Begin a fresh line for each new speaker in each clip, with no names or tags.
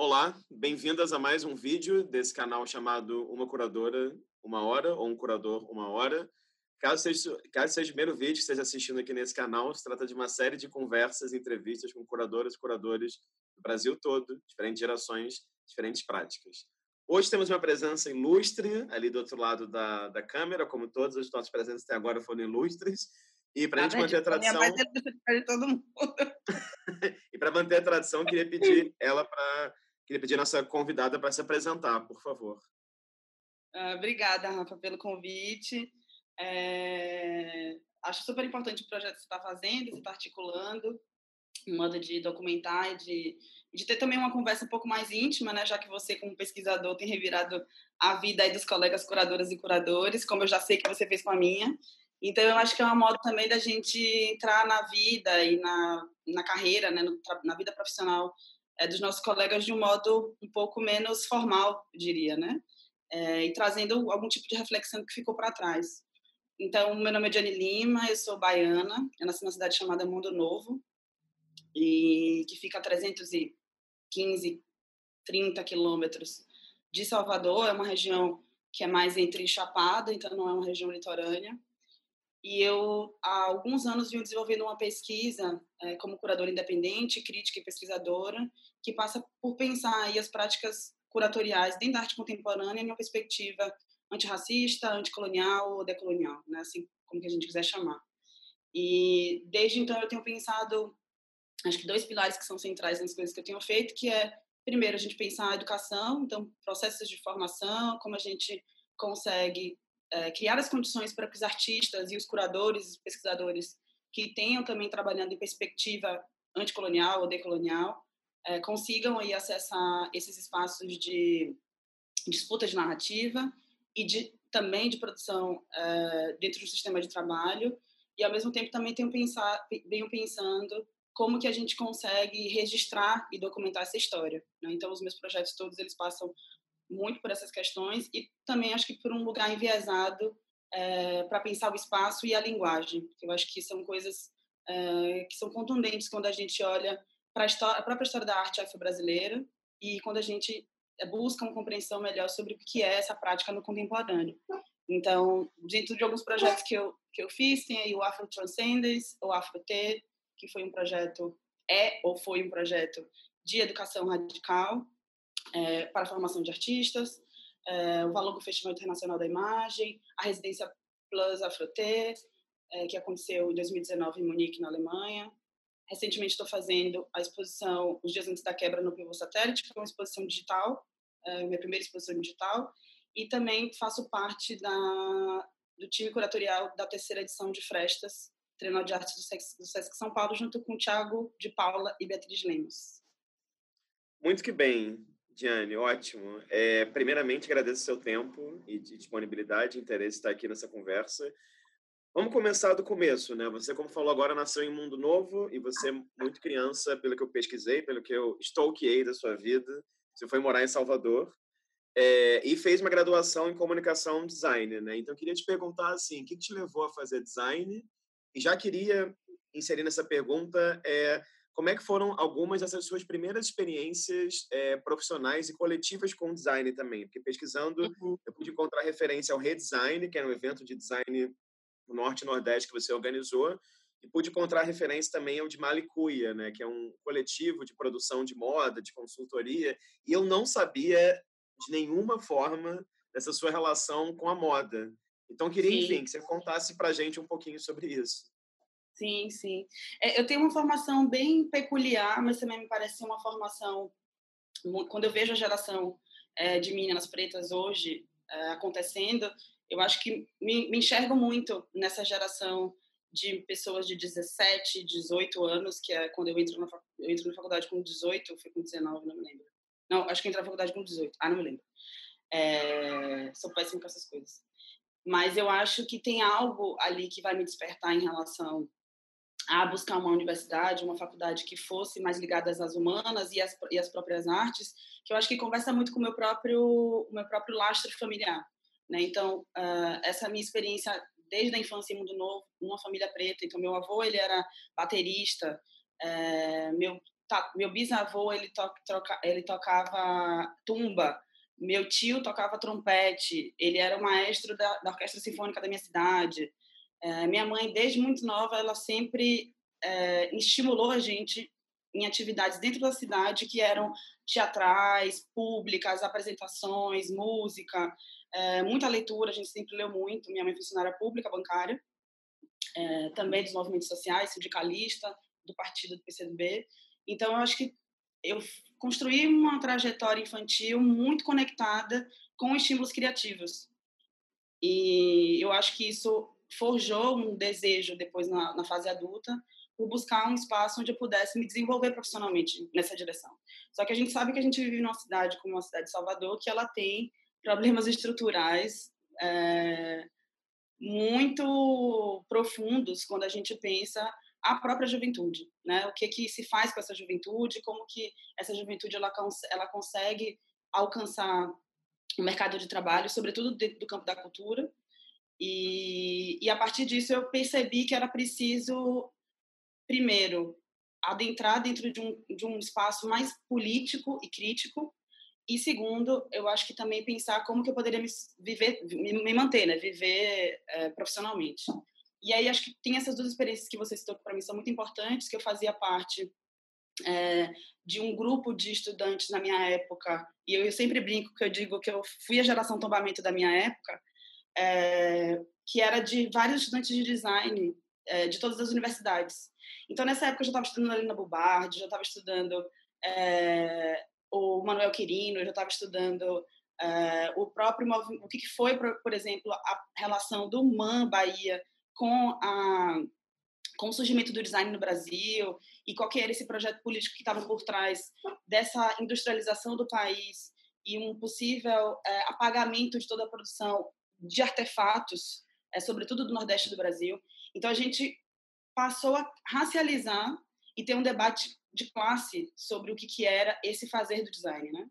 Olá, bem-vindas a mais um vídeo desse canal chamado Uma Curadora Uma Hora ou Um Curador Uma Hora. Caso seja, caso seja o primeiro vídeo que esteja assistindo aqui nesse canal, se trata de uma série de conversas e entrevistas com curadoras e curadores do Brasil todo, diferentes gerações, diferentes práticas. Hoje temos uma presença ilustre ali do outro lado da, da câmera, como todas as nossas presenças até agora foram ilustres. E para a gente manter a tradição.
De todo mundo.
e para manter a tradição, queria pedir ela para Queria pedir a nossa convidada para se apresentar, por favor.
Uh, obrigada, Rafa, pelo convite. É... Acho super importante o projeto que você está fazendo, você está articulando, modo de documentar e de, de ter também uma conversa um pouco mais íntima, né? Já que você, como pesquisador, tem revirado a vida aí dos colegas curadoras e curadores, como eu já sei que você fez com a minha. Então, eu acho que é uma modo também da gente entrar na vida e na, na carreira, né? No, na vida profissional é, dos nossos colegas de um modo um pouco menos formal, diria, né? É, e trazendo algum tipo de reflexão que ficou para trás. Então, meu nome é Diane Lima, eu sou baiana, eu nasci numa cidade chamada Mundo Novo, e que fica a 315, 30 quilômetros de Salvador, é uma região que é mais entre Chapada, então não é uma região litorânea. E eu, há alguns anos, venho desenvolvendo uma pesquisa é, como curadora independente, crítica e pesquisadora, que passa por pensar aí as práticas curatoriais dentro da arte contemporânea em uma perspectiva antirracista, anticolonial ou decolonial, né? assim como que a gente quiser chamar. E desde então eu tenho pensado, acho que dois pilares que são centrais nas coisas que eu tenho feito, que é, primeiro, a gente pensar a educação, então processos de formação, como a gente consegue é, criar as condições para que os artistas e os curadores, os pesquisadores que tenham também trabalhando em perspectiva anticolonial ou decolonial, é, consigam aí acessar esses espaços de disputa de narrativa e de, também de produção é, dentro do sistema de trabalho e ao mesmo tempo também tenho pensar, venho pensando como que a gente consegue registrar e documentar essa história. Né? Então os meus projetos todos eles passam muito por essas questões e também acho que por um lugar enviesado é, para pensar o espaço e a linguagem. Eu acho que são coisas é, que são contundentes quando a gente olha para a, própria história da arte afro-brasileira e quando a gente é, busca uma compreensão melhor sobre o que é essa prática no contemporâneo. Então, dentro de alguns projetos que eu, que eu fiz, tem aí o Afro Transcendence, o Afro T, que foi um projeto, é ou foi um projeto de educação radical é, para a formação de artistas, é, o Valor do Festival Internacional da Imagem, a Residência Plus Afro T, é, que aconteceu em 2019 em Munique, na Alemanha, Recentemente estou fazendo a exposição Os Dias Antes da Quebra no Pivô Satélite, que é uma exposição digital, é minha primeira exposição digital, e também faço parte da, do time curatorial da terceira edição de Frestas, Treinador de Artes do Sesc, do Sesc São Paulo, junto com Tiago de Paula e Beatriz Lemos.
Muito que bem, Diane, ótimo. É, primeiramente, agradeço o seu tempo e disponibilidade, interesse estar aqui nessa conversa. Vamos começar do começo, né? Você, como falou agora, nasceu em Mundo Novo e você, muito criança, pelo que eu pesquisei, pelo que eu stalkeei da sua vida, você foi morar em Salvador é, e fez uma graduação em comunicação design, né? Então, eu queria te perguntar, assim, o que te levou a fazer design? E já queria inserir nessa pergunta é, como é que foram algumas dessas suas primeiras experiências é, profissionais e coletivas com design também? Porque pesquisando, uhum. eu pude encontrar referência ao Redesign, que era um evento de design Norte e Nordeste que você organizou, e pude encontrar referência também ao de Malicuia, né, que é um coletivo de produção de moda, de consultoria, e eu não sabia de nenhuma forma dessa sua relação com a moda. Então, queria, sim. enfim, que você contasse para a gente um pouquinho sobre isso.
Sim, sim. É, eu tenho uma formação bem peculiar, mas também me parece uma formação. Quando eu vejo a geração é, de meninas pretas hoje é, acontecendo, eu acho que me, me enxergo muito nessa geração de pessoas de 17, 18 anos, que é quando eu entro na, eu entro na faculdade com 18, ou foi com 19, não me lembro. Não, acho que entrei na faculdade com 18. Ah, não me lembro. É, sou péssima com essas coisas. Mas eu acho que tem algo ali que vai me despertar em relação a buscar uma universidade, uma faculdade que fosse mais ligada às humanas e às, e às próprias artes, que eu acho que conversa muito com o meu próprio, o meu próprio lastro familiar. Né? Então, uh, essa minha experiência desde a infância em Mundo Novo, uma família preta. Então, meu avô ele era baterista, é, meu tá, meu bisavô ele, to, troca, ele tocava tumba, meu tio tocava trompete, ele era o maestro da, da orquestra sinfônica da minha cidade. É, minha mãe, desde muito nova, ela sempre é, estimulou a gente em atividades dentro da cidade que eram teatrais, públicas, apresentações, música, é, muita leitura, a gente sempre leu muito. Minha mãe é funcionária pública, bancária, é, também dos movimentos sociais, sindicalista, do partido do PCdoB. Então, eu acho que eu construí uma trajetória infantil muito conectada com estímulos criativos. E eu acho que isso forjou um desejo depois na, na fase adulta por buscar um espaço onde eu pudesse me desenvolver profissionalmente nessa direção. Só que a gente sabe que a gente vive numa cidade como a cidade de Salvador, que ela tem problemas estruturais é, muito profundos quando a gente pensa a própria juventude, né? O que que se faz com essa juventude? Como que essa juventude ela, ela consegue alcançar o mercado de trabalho, sobretudo dentro do campo da cultura? E, e a partir disso eu percebi que era preciso primeiro, adentrar dentro de um, de um espaço mais político e crítico, e segundo, eu acho que também pensar como que eu poderia me, viver, me, manter, né, viver é, profissionalmente. E aí acho que tem essas duas experiências que você citou que para mim são muito importantes, que eu fazia parte é, de um grupo de estudantes na minha época, e eu, eu, sempre brinco que eu digo que eu fui a geração tombamento da minha época, é, que era de vários estudantes de design é, de todas as universidades. Então, nessa época, eu já estava estudando ali na Bubardi, já estava estudando é, o Manuel Quirino, eu já estava estudando é, o próprio o que foi, por, por, exemplo, a relação do MAN Bahia com, a, com o surgimento do design no Brasil e qual que era esse projeto político que estava por trás dessa industrialização do país e um possível é, apagamento de toda a produção de artefatos, é, sobretudo do Nordeste do Brasil. Então, a gente passou a racializar e ter um debate de classe sobre o que, que era esse fazer do design, né?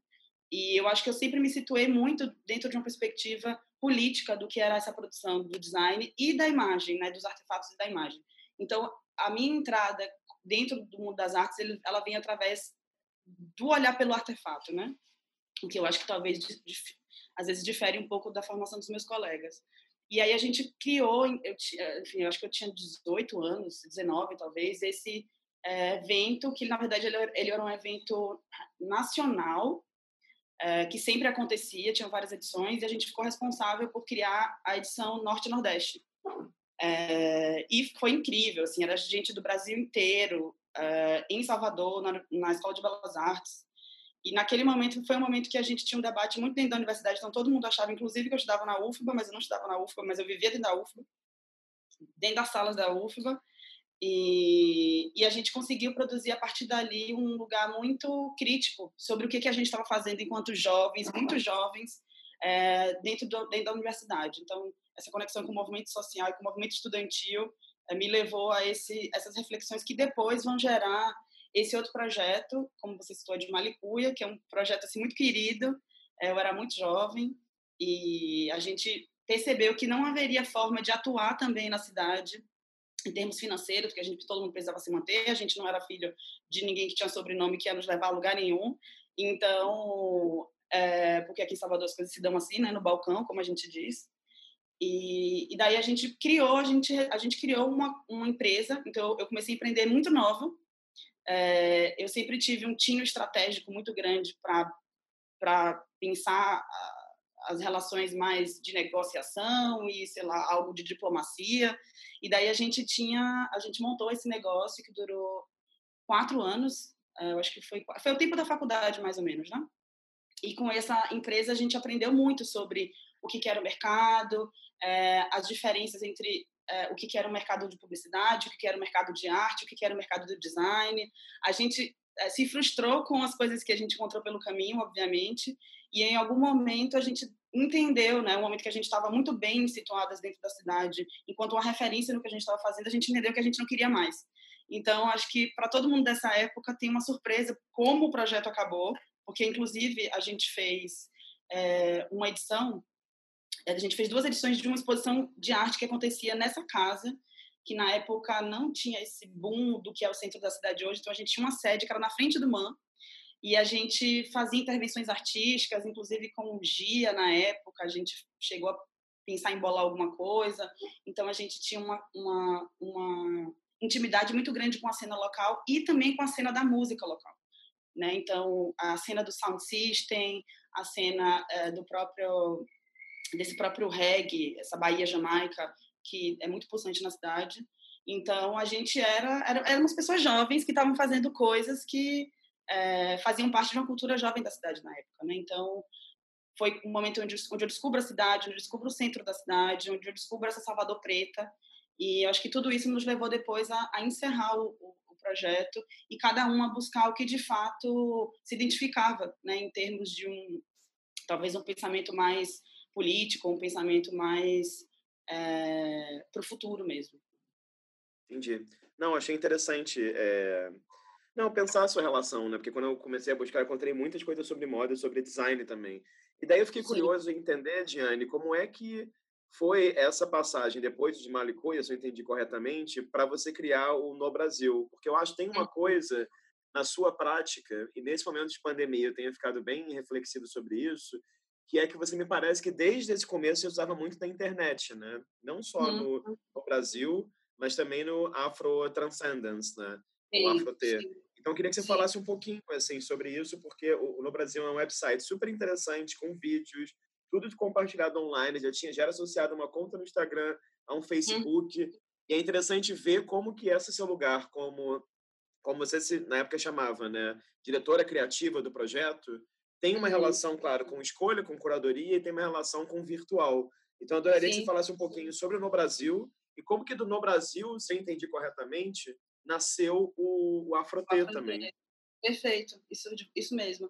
E eu acho que eu sempre me situei muito dentro de uma perspectiva política do que era essa produção do design e da imagem, né, dos artefatos e da imagem. Então, a minha entrada dentro do mundo das artes, ela vem através do olhar pelo artefato, né? O que eu acho que talvez às vezes difere um pouco da formação dos meus colegas. E aí a gente criou, eu, enfim, eu acho que eu tinha 18 anos, 19 talvez, esse é, evento que, na verdade, ele, ele, era um evento nacional, é, que sempre acontecia, tinha várias edições, e a gente ficou responsável por criar a edição Norte-Nordeste. É, e foi incrível, assim, era gente do Brasil inteiro, em Salvador, na, na Escola de Belas Artes, e naquele momento foi um momento que a gente tinha um debate muito dentro da universidade, então todo mundo achava, inclusive, que eu estudava na UFBA, mas eu não estudava na UFBA, mas eu vivia dentro da UFBA, dentro das salas da UFBA, e, e a gente conseguiu produzir a partir dali um lugar muito crítico sobre o que, que a gente estava fazendo enquanto jovens, muito jovens, é, dentro, do, dentro da universidade. Então, essa conexão com o movimento social e com o movimento estudantil é, me levou a esse, essas reflexões que depois vão gerar esse outro projeto, como você citou, de Malicuia, que é um projeto assim muito querido. É, eu era muito jovem e a gente percebeu que não haveria forma de atuar também na cidade em termos financeiros, porque a gente todo mundo precisava se manter, a gente não era filho de ninguém que tinha sobrenome que ia nos levar a lugar nenhum. Então, é, porque aqui em Salvador as coisas se dão assim, né, no balcão, como a gente diz. E, e daí a gente criou, a gente a gente criou uma, uma empresa. Então eu comecei a empreender muito nova, é, eu sempre tive um tino estratégico muito grande para pensar as relações mais de negociação e sei lá algo de diplomacia e daí a gente tinha a gente montou esse negócio que durou quatro anos eh, eu acho que foi foi o tempo da faculdade mais ou menos né e com essa empresa a gente aprendeu muito sobre o que, que era o mercado é, as diferenças entre é, o que, que era o mercado de publicidade, o que, que era o mercado de arte, o que, que era o mercado do design. A gente é, se frustrou com as coisas que a gente encontrou pelo caminho, obviamente, e em algum momento a gente entendeu, né, um momento que a gente estava muito bem situadas dentro da cidade, enquanto uma referência no que a gente estava fazendo, a gente entendeu que a gente não queria mais. Então, acho que para todo mundo dessa época tem uma surpresa como o projeto acabou, porque inclusive a gente fez é, uma edição a gente fez duas edições de uma exposição de arte que acontecia nessa casa, que na época não tinha esse boom do que é o centro da cidade hoje, então a gente tinha uma sede que era na frente do MAN, e a gente fazia intervenções artísticas, inclusive com o Gia na época, a gente chegou a pensar em bolar alguma coisa, então a gente tinha uma, uma, uma intimidade muito grande com a cena local e também com a cena da música local. Né? Então, a cena do sound system, a cena é, do próprio desse próprio reggae, essa Bahia Jamaica, que é muito pulsante na cidade. Então, a gente era, era éramos pessoas jovens que estavam fazendo coisas que é, faziam parte de uma cultura jovem da cidade na época, né? Então, foi um momento onde, onde eu descubro a cidade, onde eu descubro o centro da cidade, onde eu descubro essa Salvador Preta. E eu acho que tudo isso nos levou depois a, a encerrar o, o, o, projeto e cada um a buscar o que de fato se identificava, né? Em termos de um, talvez um pensamento mais político, um pensamento mais é, para o futuro mesmo.
Entendi. Não, achei interessante. É... Não, pensar a sua relação, né? Porque quando eu comecei a buscar, eu encontrei muitas coisas sobre moda e sobre design também. E daí eu fiquei Sim. curioso em entender, Diane, como é que foi essa passagem depois de Malicuia, se eu entendi corretamente, para você criar o No Brasil? Porque eu acho que tem uma uhum. coisa na sua prática, e nesse momento de pandemia eu tenho ficado bem reflexivo sobre isso, que é que você me parece que desde esse começo você usava muito da internet, né? Não só uhum. no, no, Brasil, mas também no Afro Transcendence, né? Sim, o Afro T. Sim. Então, eu queria que você sim. falasse um pouquinho assim, sobre isso, porque o, No Brasil é um website super interessante, com vídeos, tudo compartilhado online, já tinha já era associado a uma conta no Instagram, a um Facebook, uhum. e é interessante ver como que esse seu lugar, como, como você se, na época chamava, né? Diretora criativa do projeto, tem uma uhum. relação, claro, com escolha, com curadoria e tem uma relação com virtual. Então, eu adoraria Sim. que você falasse um pouquinho sobre o No Brasil e como que do No Brasil, se eu entendi corretamente, nasceu o, o Afrotê também.
Perfeito, isso, isso mesmo.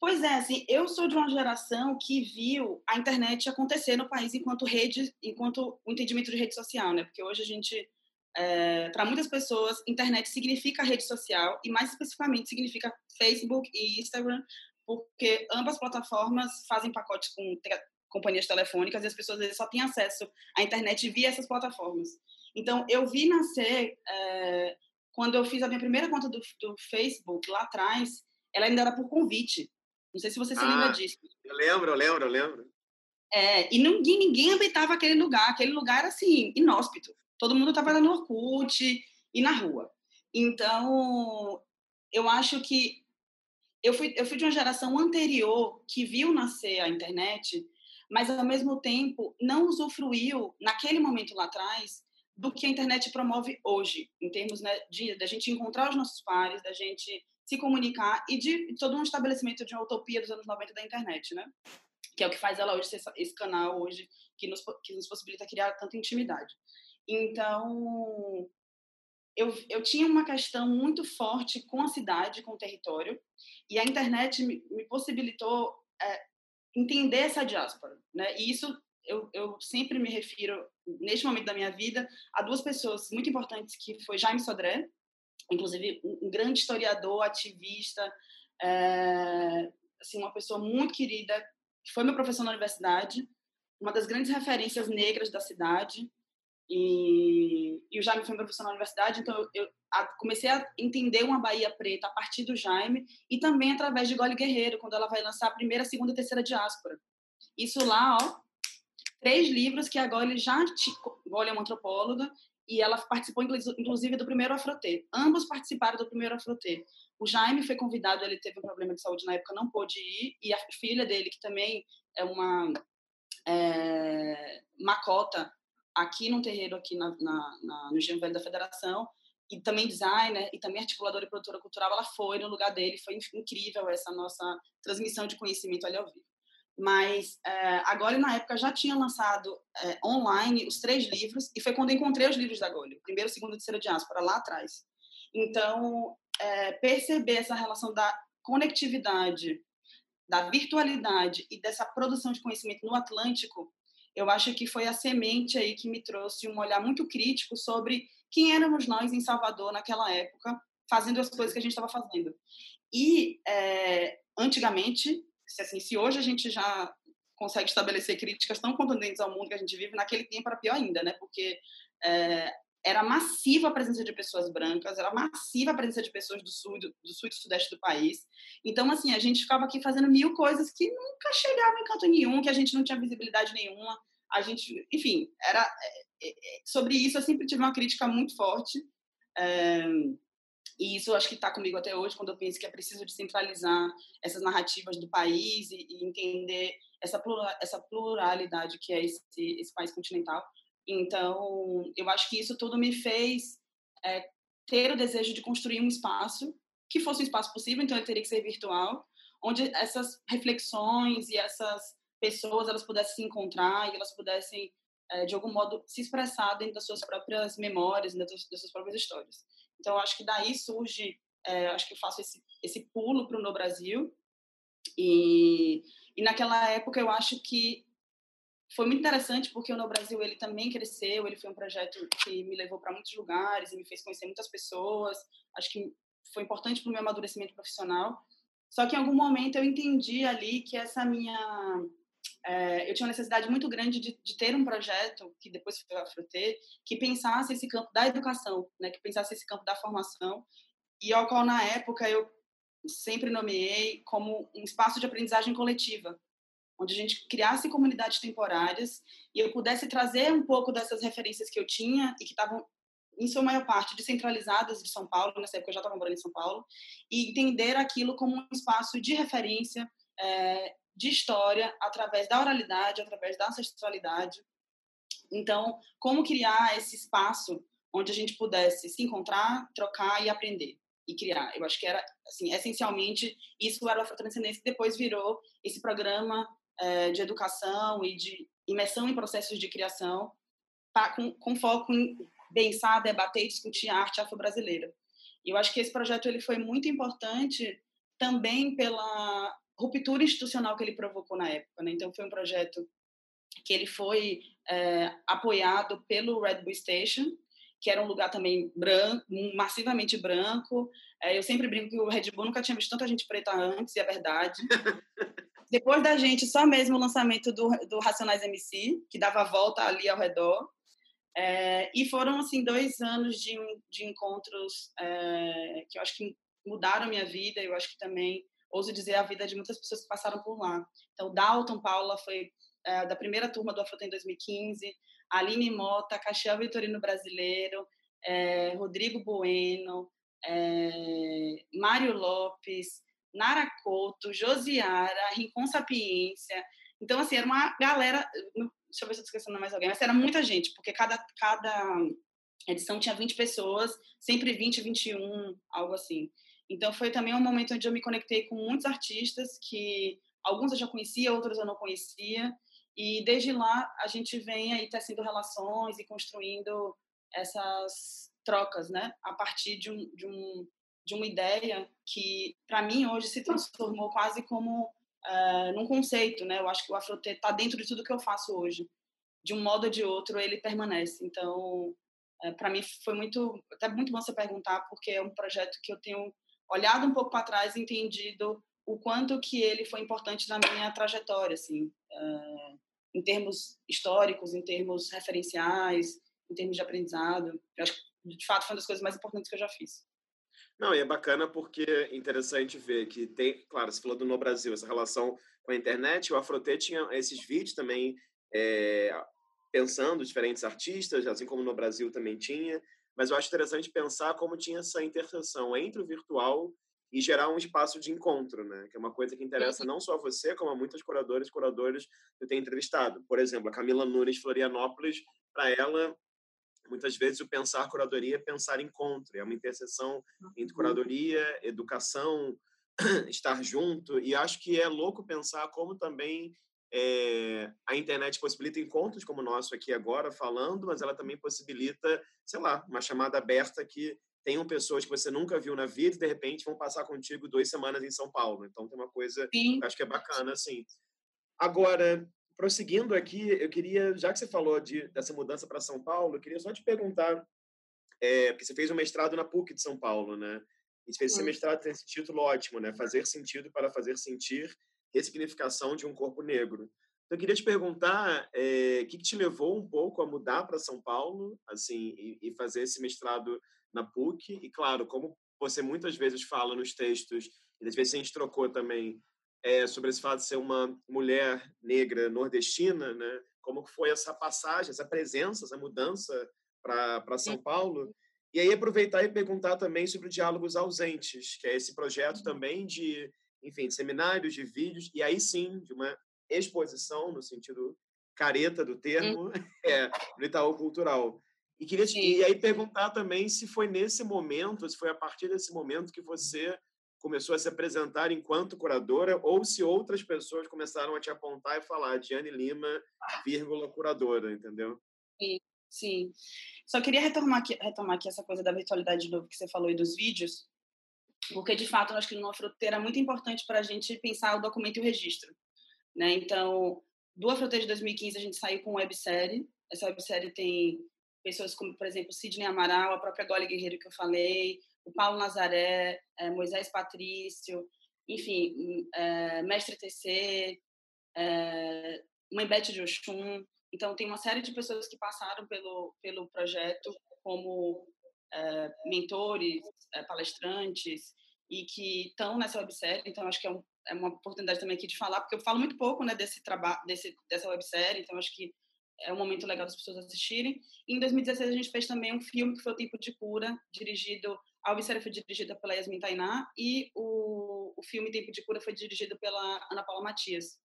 Pois é, assim, eu sou de uma geração que viu a internet acontecer no país enquanto rede, enquanto o entendimento de rede social, né? Porque hoje a gente, é, para muitas pessoas, internet significa rede social e mais especificamente significa Facebook e Instagram, porque ambas plataformas fazem pacotes com companhias telefônicas e as pessoas às vezes só têm acesso à internet via essas plataformas. Então, eu vi nascer, é, quando eu fiz a minha primeira conta do, do, Facebook lá atrás, ela ainda era por convite. Não sei se você se ah, lembra disso.
Eu lembro, eu lembro, eu lembro.
É, e ninguém, ninguém habitava aquele lugar. Aquele lugar era, assim, inóspito. Todo mundo estava no Orkut e na rua. Então, eu acho que eu fui, eu fui de uma geração anterior que viu nascer a internet, mas ao mesmo tempo não usufruiu, naquele momento lá atrás, do que a internet promove hoje, em termos né, de da gente encontrar os nossos pares, da gente se comunicar e de, todo um estabelecimento de uma utopia dos anos 90 da internet, né? Que é o que faz ela hoje ser esse canal hoje que nos, que nos possibilita criar tanta intimidade. Então, eu, eu tinha uma questão muito forte com a cidade, com o território, e a internet me, me possibilitou é, entender essa diáspora, né? E isso eu, eu sempre me refiro, neste momento da minha vida, a duas pessoas muito importantes, que foi Jaime Sodré, inclusive um, grande historiador, ativista, é, assim, uma pessoa muito querida, que foi meu professor na universidade, uma das grandes referências negras da cidade, e, o Jaime foi meu professor na universidade, então eu, eu a, comecei a entender uma Bahia Preta a partir do Jaime e também através de Gole Guerreiro, quando ela vai lançar a primeira, segunda e terceira diáspora. Isso lá, ó, três livros que a Gole já... Gole é uma antropóloga e ela participou, inclusive, do primeiro Afrotê. Ambos participaram do primeiro Afrotê. O Jaime foi convidado, ele teve um problema de saúde na época, não pôde ir, e a filha dele, que também é uma é, macota, aqui no terreiro, aqui na, na, na no Engenho Velho da Federação, e também designer, e também articuladora e produtora cultural, ela foi no lugar dele, foi incrível essa nossa transmissão de conhecimento ali ao vivo. Mas é, agora, na época, já tinha lançado é, online os três livros, e foi quando encontrei os livros da Gole, primeiro, segundo e terceiro diáspora, lá atrás. Então, é, perceber essa relação da conectividade, da virtualidade e dessa produção de conhecimento no Atlântico eu acho que foi a semente aí que me trouxe um olhar muito crítico sobre quem éramos nós em Salvador naquela época, fazendo as coisas que a gente estava fazendo. E, é, antigamente, se, assim, se hoje a gente já consegue estabelecer críticas tão contundentes ao mundo que a gente vive, naquele tempo era pior ainda, né? Porque é, era massiva a presença de pessoas brancas, era massiva a presença de pessoas do sul, do, do sul e do sudeste do país. Então, assim, a gente ficava aqui fazendo mil coisas que nunca chegavam em canto nenhum, que a gente não tinha visibilidade nenhuma. A gente, enfim, era é, é, sobre isso eu sempre tive uma crítica muito forte. É, e isso acho que está comigo até hoje, quando eu penso que é preciso descentralizar essas narrativas do país e, e entender essa, plural, essa pluralidade que é esse, esse país continental. Então, eu acho que isso tudo me fez é, ter o desejo de construir um espaço que fosse um espaço possível, então ele teria que ser virtual, onde essas reflexões e essas pessoas elas pudessem se encontrar e elas pudessem é, de algum modo se expressar dentro das suas próprias memórias, dentro das suas próprias histórias. Então, acho que daí surge, é, acho que eu faço esse, esse pulo para o No Brasil e, e naquela época eu acho que foi muito interessante porque o No Brasil ele também cresceu, ele foi um projeto que me levou para muitos lugares e me fez conhecer muitas pessoas. Acho que foi importante para o meu amadurecimento profissional. Só que em algum momento eu entendi ali que essa minha é, eu tinha uma necessidade muito grande de, de, ter um projeto que depois foi a Fruter, que pensasse esse campo da educação, né, que pensasse esse campo da formação e ao qual na época eu sempre nomeei como um espaço de aprendizagem coletiva, onde a gente criasse comunidades temporárias e eu pudesse trazer um pouco dessas referências que eu tinha e que estavam, em sua maior parte, descentralizadas de São Paulo, nessa época eu já estava morando em São Paulo, e entender aquilo como um espaço de referência, é, de história, através da oralidade, através da ancestralidade. Então, como criar esse espaço onde a gente pudesse se encontrar, trocar e aprender e criar. Eu acho que era, assim, essencialmente, isso era o Afrotranscendência, que depois virou esse programa é, de educação e de imersão em processos de criação, pra, com, com, foco em pensar, debater e discutir a arte afro-brasileira. E eu acho que esse projeto ele foi muito importante também pela ruptura institucional que ele provocou na época. Né? Então, foi um projeto que ele foi é, apoiado pelo Red Bull Station, que era um lugar também branco, massivamente branco. É, eu sempre brinco que o Red Bull nunca tinha visto tanta gente preta antes, e é verdade. Depois da gente, só mesmo o lançamento do, do Racionais MC, que dava a volta ali ao redor. É, e foram, assim, dois anos de, de encontros é, que eu acho que mudaram minha vida. Eu acho que também, ouso dizer, a vida de muitas pessoas que passaram por lá. Então, Dalton Paula foi é, da primeira turma do Afrotem 2015, Aline Mota, Caxiel Vitorino Brasileiro, é, Rodrigo Bueno, é, Mário Lopes, Nara Couto, Josiara, Rincon Sapiência. Então, assim, era uma galera. Deixa eu ver se eu estou esquecendo mais alguém, mas era muita gente, porque cada, cada edição tinha 20 pessoas, sempre 20, 21, algo assim. Então, foi também um momento onde eu me conectei com muitos artistas que alguns eu já conhecia, outros eu não conhecia. E desde lá a gente vem aí tecendo relações e construindo essas trocas, né? A partir de um, de um de uma ideia que, para mim, hoje se transformou quase como uh, num conceito, né? Eu acho que o Afrote está dentro de tudo que eu faço hoje. De um modo ou de outro, ele permanece. Então, uh, eh, para mim, foi muito, até muito bom você perguntar, porque é um projeto que eu tenho olhado um pouco para trás e entendido o quanto que ele foi importante na minha trajetória, assim, uh, em termos históricos, em termos referenciais, em termos de aprendizado. Eu acho que, de fato, foi uma das coisas mais importantes que eu já fiz.
Não, e é bacana porque é interessante ver que tem, claro, você falou do No Brasil, essa relação com a internet, o Afrote tinha esses vídeos também é, pensando diferentes artistas, assim como no Brasil também tinha, mas eu acho interessante pensar como tinha essa interseção entre o virtual e gerar um espaço de encontro, né? Que é uma coisa que interessa não só a você, como a muitas curadoras e curadores que eu tenho entrevistado. Por exemplo, a Camila Nunes Florianópolis, para ela, muitas vezes o pensar curadoria é pensar encontro, é uma interseção entre uhum. curadoria, educação, estar junto, e acho que é louco pensar como também é, a internet possibilita encontros como o nosso aqui agora, falando, mas ela também possibilita, sei lá, uma chamada aberta que tenham pessoas que você nunca viu na vida e de repente vão passar contigo duas semanas em São Paulo. Então tem uma coisa Sim. que acho que é bacana, assim. Agora, prosseguindo aqui, eu queria, já que você falou de, dessa mudança para São Paulo, eu queria só te perguntar, é, porque você fez um mestrado na PUC de São Paulo, né? E você fez esse mestrado, tem esse título ótimo, né? Fazer sentido para fazer sentir ressignificação de um corpo negro. Então, eu queria te perguntar o é, que, que, te levou um pouco a mudar para São Paulo, assim, e, e, fazer esse mestrado na PUC. E, claro, como você muitas vezes fala nos textos, e às vezes a gente trocou também é, sobre esse fato de ser uma mulher negra nordestina, né? Como foi essa passagem, essa presença, essa mudança para São Paulo? E aí aproveitar e perguntar também sobre Diálogos Ausentes, que é esse projeto uhum. também de, enfim, de seminários, de vídeos, e aí sim, de uma exposição, no sentido careta do termo, é, no Itaú Cultural. E queria e aí perguntar também se foi nesse momento, se foi a partir desse momento que você começou a se apresentar enquanto curadora ou se outras pessoas começaram a te apontar e falar Diane Lima, vírgula, curadora, entendeu?
Sim, sim. Só queria retomar aqui, retomar aqui essa coisa da virtualidade de novo que você falou e dos vídeos, porque de fato eu acho que numa fronteira é muito importante para a gente pensar o documento e o registro. Né? Então, do Afroteiro de 2015 a gente saiu com websérie. Essa websérie tem pessoas como, por exemplo, Sidney Amaral, a própria Gole Guerreiro que eu falei, o Paulo Nazaré, é, Moisés Patrício, enfim, é, Mestre TC, é, Mãe Bete de Oxum. Então, tem uma série de pessoas que passaram pelo, pelo projeto como é, mentores, palestrantes, e que estão nessa websérie. Então, acho que é um, é uma oportunidade também aqui de falar, porque eu falo muito pouco né, desse trabalho, dessa websérie, então acho que é um momento legal das pessoas assistirem. E em 2016 a gente fez também um filme que foi o Tempo de Cura, dirigido, a websérie foi dirigida pela Yasmin Tainá e o, o filme Tempo de Cura foi dirigido pela Ana Paula Matias.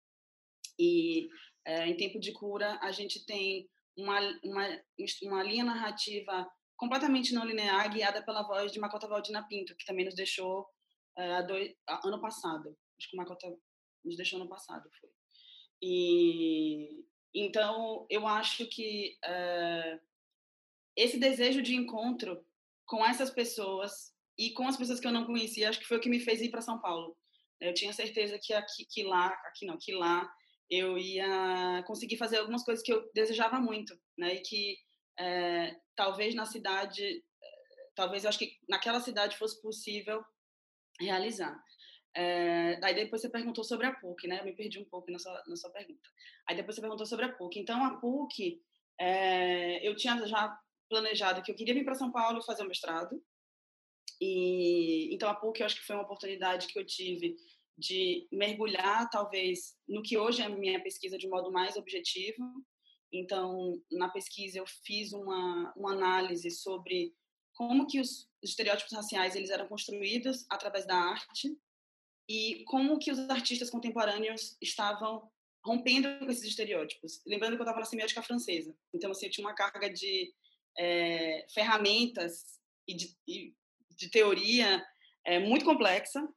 E é, em Tempo de Cura a gente tem uma, uma, uma linha narrativa completamente não linear, guiada pela voz de Macota Valdina Pinto, que também nos deixou é, dois, ano passado. Acho que o Macota nos deixou ano passado, foi. E então eu acho que é, esse desejo de encontro com essas pessoas e com as pessoas que eu não conhecia, acho que foi o que me fez ir para São Paulo. Eu tinha certeza que aqui, que lá, aqui não, que lá eu ia conseguir fazer algumas coisas que eu desejava muito, né? E que é, talvez na cidade, talvez eu acho que naquela cidade fosse possível realizar. É, aí depois você perguntou sobre a PUC, né? Eu me perdi um pouco na sua, na sua pergunta. Aí depois você perguntou sobre a PUC. Então, a PUC, é, eu tinha já planejado que eu queria vir para São Paulo fazer o mestrado. E então a PUC eu acho que foi uma oportunidade que eu tive de mergulhar talvez no que hoje é a minha pesquisa de modo mais objetivo. Então, na pesquisa eu fiz uma, uma análise sobre como que os estereótipos raciais eles eram construídos através da arte e como que os artistas contemporâneos estavam rompendo com esses estereótipos. Lembrando que eu estava na semiótica francesa, então assim, eu tinha uma carga de é, ferramentas e de, de teoria é, muito complexa.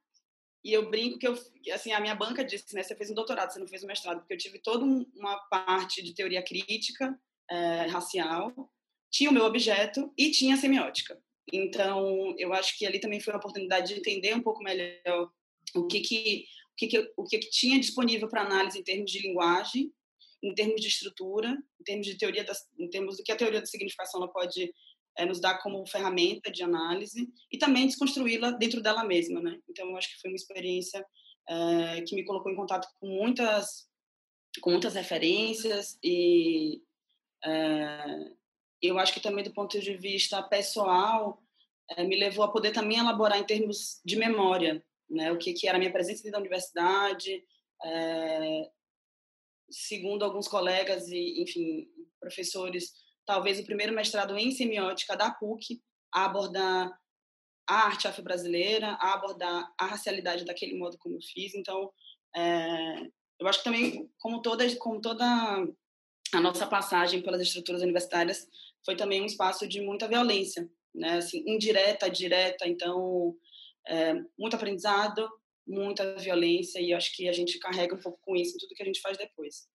E eu brinco que eu, assim, a minha banca disse, né, você fez um doutorado, você não fez um mestrado, porque eu tive toda uma parte de teoria crítica é, racial, tinha o meu objeto e tinha a semiótica. Então, eu acho que ali também foi uma oportunidade de entender um pouco melhor o que que o que, que, o que, que tinha disponível para análise em termos de linguagem, em termos de estrutura, em termos de teoria, das, em termos do que a teoria da significação ela pode é, nos dar como ferramenta de análise e também desconstruí-la dentro dela mesma, né? Então, eu acho que foi uma experiência é, que me colocou em contato com muitas com muitas referências e é, eu acho que também do ponto de vista pessoal me levou a poder também elaborar em termos de memória né, o que, que era a minha presença dentro da universidade, é, segundo alguns colegas e, enfim, professores, talvez o primeiro mestrado em semiótica da PUC a abordar a arte afro-brasileira, a abordar a racialidade daquele modo como eu fiz. Então, é, eu acho que também, como toda, como toda a nossa passagem pelas estruturas universitárias, foi também um espaço de muita violência, né? Assim, indireta, direta. Então, é, muito aprendizado, muita violência, e acho que a gente carrega um pouco com isso em tudo que a gente faz depois.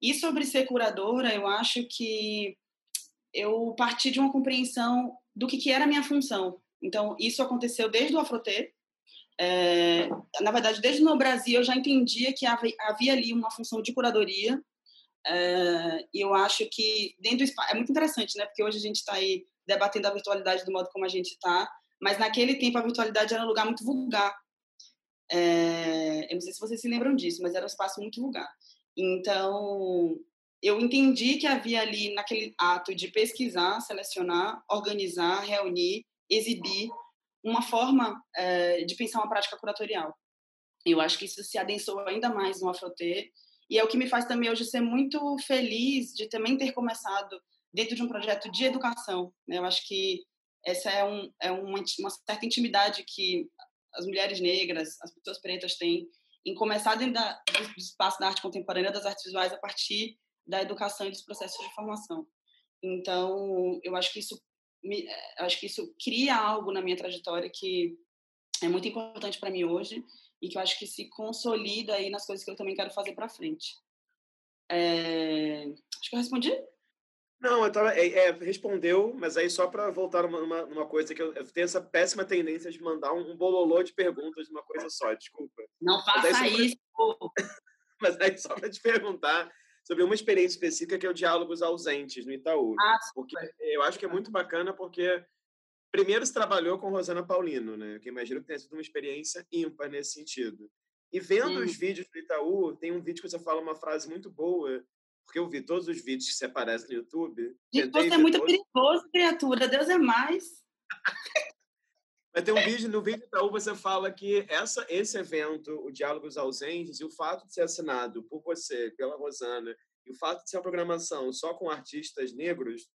E sobre ser curadora, eu acho que eu parti de uma compreensão do que, que era a minha função. Então, isso aconteceu desde o Afrotê. É, na verdade, desde no Brasil, eu já entendia que havia, havia ali uma função de curadoria. É, e eu acho que dentro do espaço... É muito interessante, né? Porque hoje a gente está aí debatendo a virtualidade do modo como a gente está, mas naquele tempo a virtualidade era um lugar muito vulgar. É, eu não sei se vocês se lembram disso, mas era um espaço muito vulgar. Então, eu entendi que havia ali naquele ato de pesquisar, selecionar, organizar, reunir, exibir uma forma é, de pensar uma prática curatorial. Eu acho que isso se adensou ainda mais no Afrotê e é o que me faz também hoje ser muito feliz de também ter começado dentro de um projeto de educação. Né? Eu acho que essa é, um, é uma, uma certa intimidade que as mulheres negras, as pessoas pretas têm em começar dentro da, do espaço da arte contemporânea, das artes visuais, a partir da educação e dos processos de formação. Então, eu acho que isso me, acho que isso cria algo na minha trajetória que é muito importante para mim hoje e que eu acho que se consolida aí nas coisas que eu também quero fazer para frente. É... Acho que eu respondi.
Não, eu tava, é, é, respondeu, mas aí só para voltar numa, numa, coisa que eu, eu, tenho essa péssima tendência de mandar um, um bololô de perguntas de uma coisa só, desculpa.
Não faça isso.
mas aí só para te perguntar sobre uma experiência específica que é o Diálogos Ausentes no Itaú.
Ah,
porque eu acho que é muito bacana porque primeiro se trabalhou com Rosana Paulino, né? Que imagino que tenha sido uma experiência ímpar nesse sentido. E vendo os vídeos do Itaú, tem um vídeo que você fala uma frase muito boa, porque eu vi todos os vídeos que você aparece no YouTube.
Gente, você é muito todos... perigoso, criatura. Deus é mais.
Mas tem um vídeo, no vídeo Itaú você fala que essa, esse evento, o Diálogos Ausentes, e o fato de ser assinado por você, pela Rosana, e o fato de ser uma programação só com artistas negros,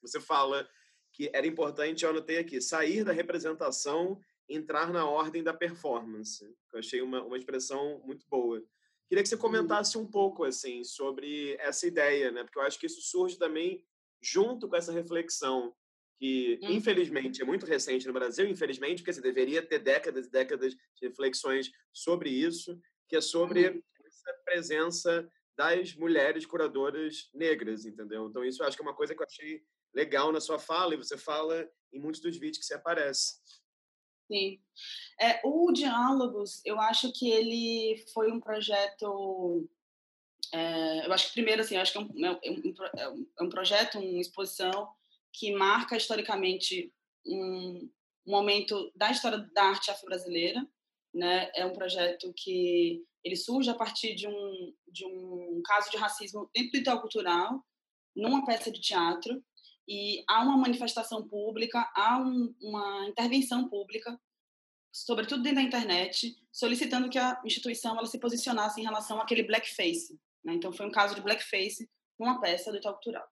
você fala que era importante, eu anotei aqui, sair da representação, entrar na ordem da performance. Eu achei uma, uma expressão muito boa. Queria que você comentasse um pouco assim sobre essa ideia, né? Porque eu acho que isso surge também junto com essa reflexão que hum. infelizmente é muito recente no Brasil, infelizmente, porque você deveria ter décadas e décadas de reflexões sobre isso, que é sobre hum. essa presença das mulheres curadoras negras, entendeu? Então isso eu acho que é uma coisa que eu achei legal na sua fala e você fala em muitos dos vídeos que você aparece.
Sim. É, o Diálogos, eu acho que ele foi um projeto. É, eu acho que primeiro assim, acho que é um, é um, é um, é projeto, uma exposição que marca historicamente um, momento da história da arte afro-brasileira. Né? É um projeto que ele surge a partir de um, de um caso de racismo dentro do Itaú Cultural, numa peça de teatro, e há uma manifestação pública, há um, uma intervenção pública, sobretudo dentro da internet, solicitando que a instituição ela se posicionasse em relação àquele blackface. Né? Então, foi um caso de blackface numa peça do Itaú Cultural.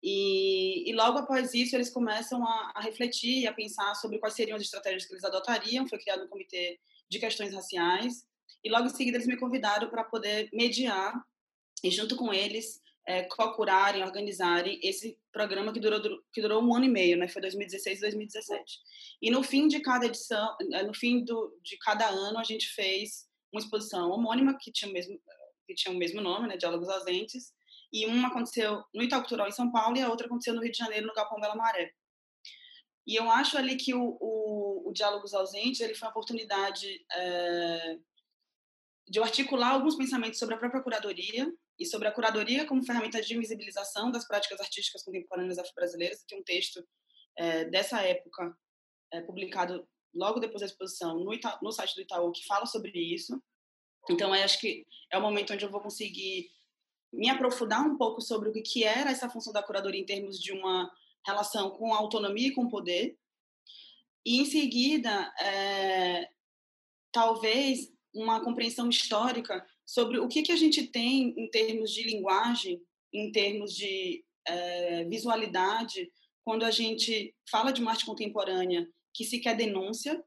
E, e, logo após isso, eles começam a, a refletir e a pensar sobre quais seriam as estratégias que eles adotariam. Foi criado um comitê de questões raciais. E logo em seguida, eles me convidaram para poder mediar e, junto com eles, é, co-curarem, organizarem esse programa que durou, que durou um ano e meio, né? Foi 2016 e 2017. E no fim de cada edição, é, no fim do, de cada ano, a gente fez uma exposição homônima que tinha o mesmo, que tinha o mesmo nome, né? Diálogos Ausentes, e uma aconteceu no Itaú Cultural em São Paulo e a outra aconteceu no Rio de Janeiro, no Galpão Bela Maré. E eu acho ali que o, o, o Diálogos Ausentes ele foi uma oportunidade é, de eu articular alguns pensamentos sobre a própria curadoria e sobre a curadoria como ferramenta de invisibilização das práticas artísticas contemporâneas afro-brasileiras. Tem um texto é, dessa época é, publicado logo depois da exposição no, Ita no site do Itaú que fala sobre isso. Então, acho que é o momento onde eu vou conseguir me aprofundar um pouco sobre o que era essa função da curadoria em termos de uma relação com a autonomia e com o poder. E, em seguida, é, talvez uma compreensão histórica sobre o que, que a gente tem em termos de linguagem, em termos de é, visualidade, quando a gente fala de uma arte contemporânea que se quer denúncia,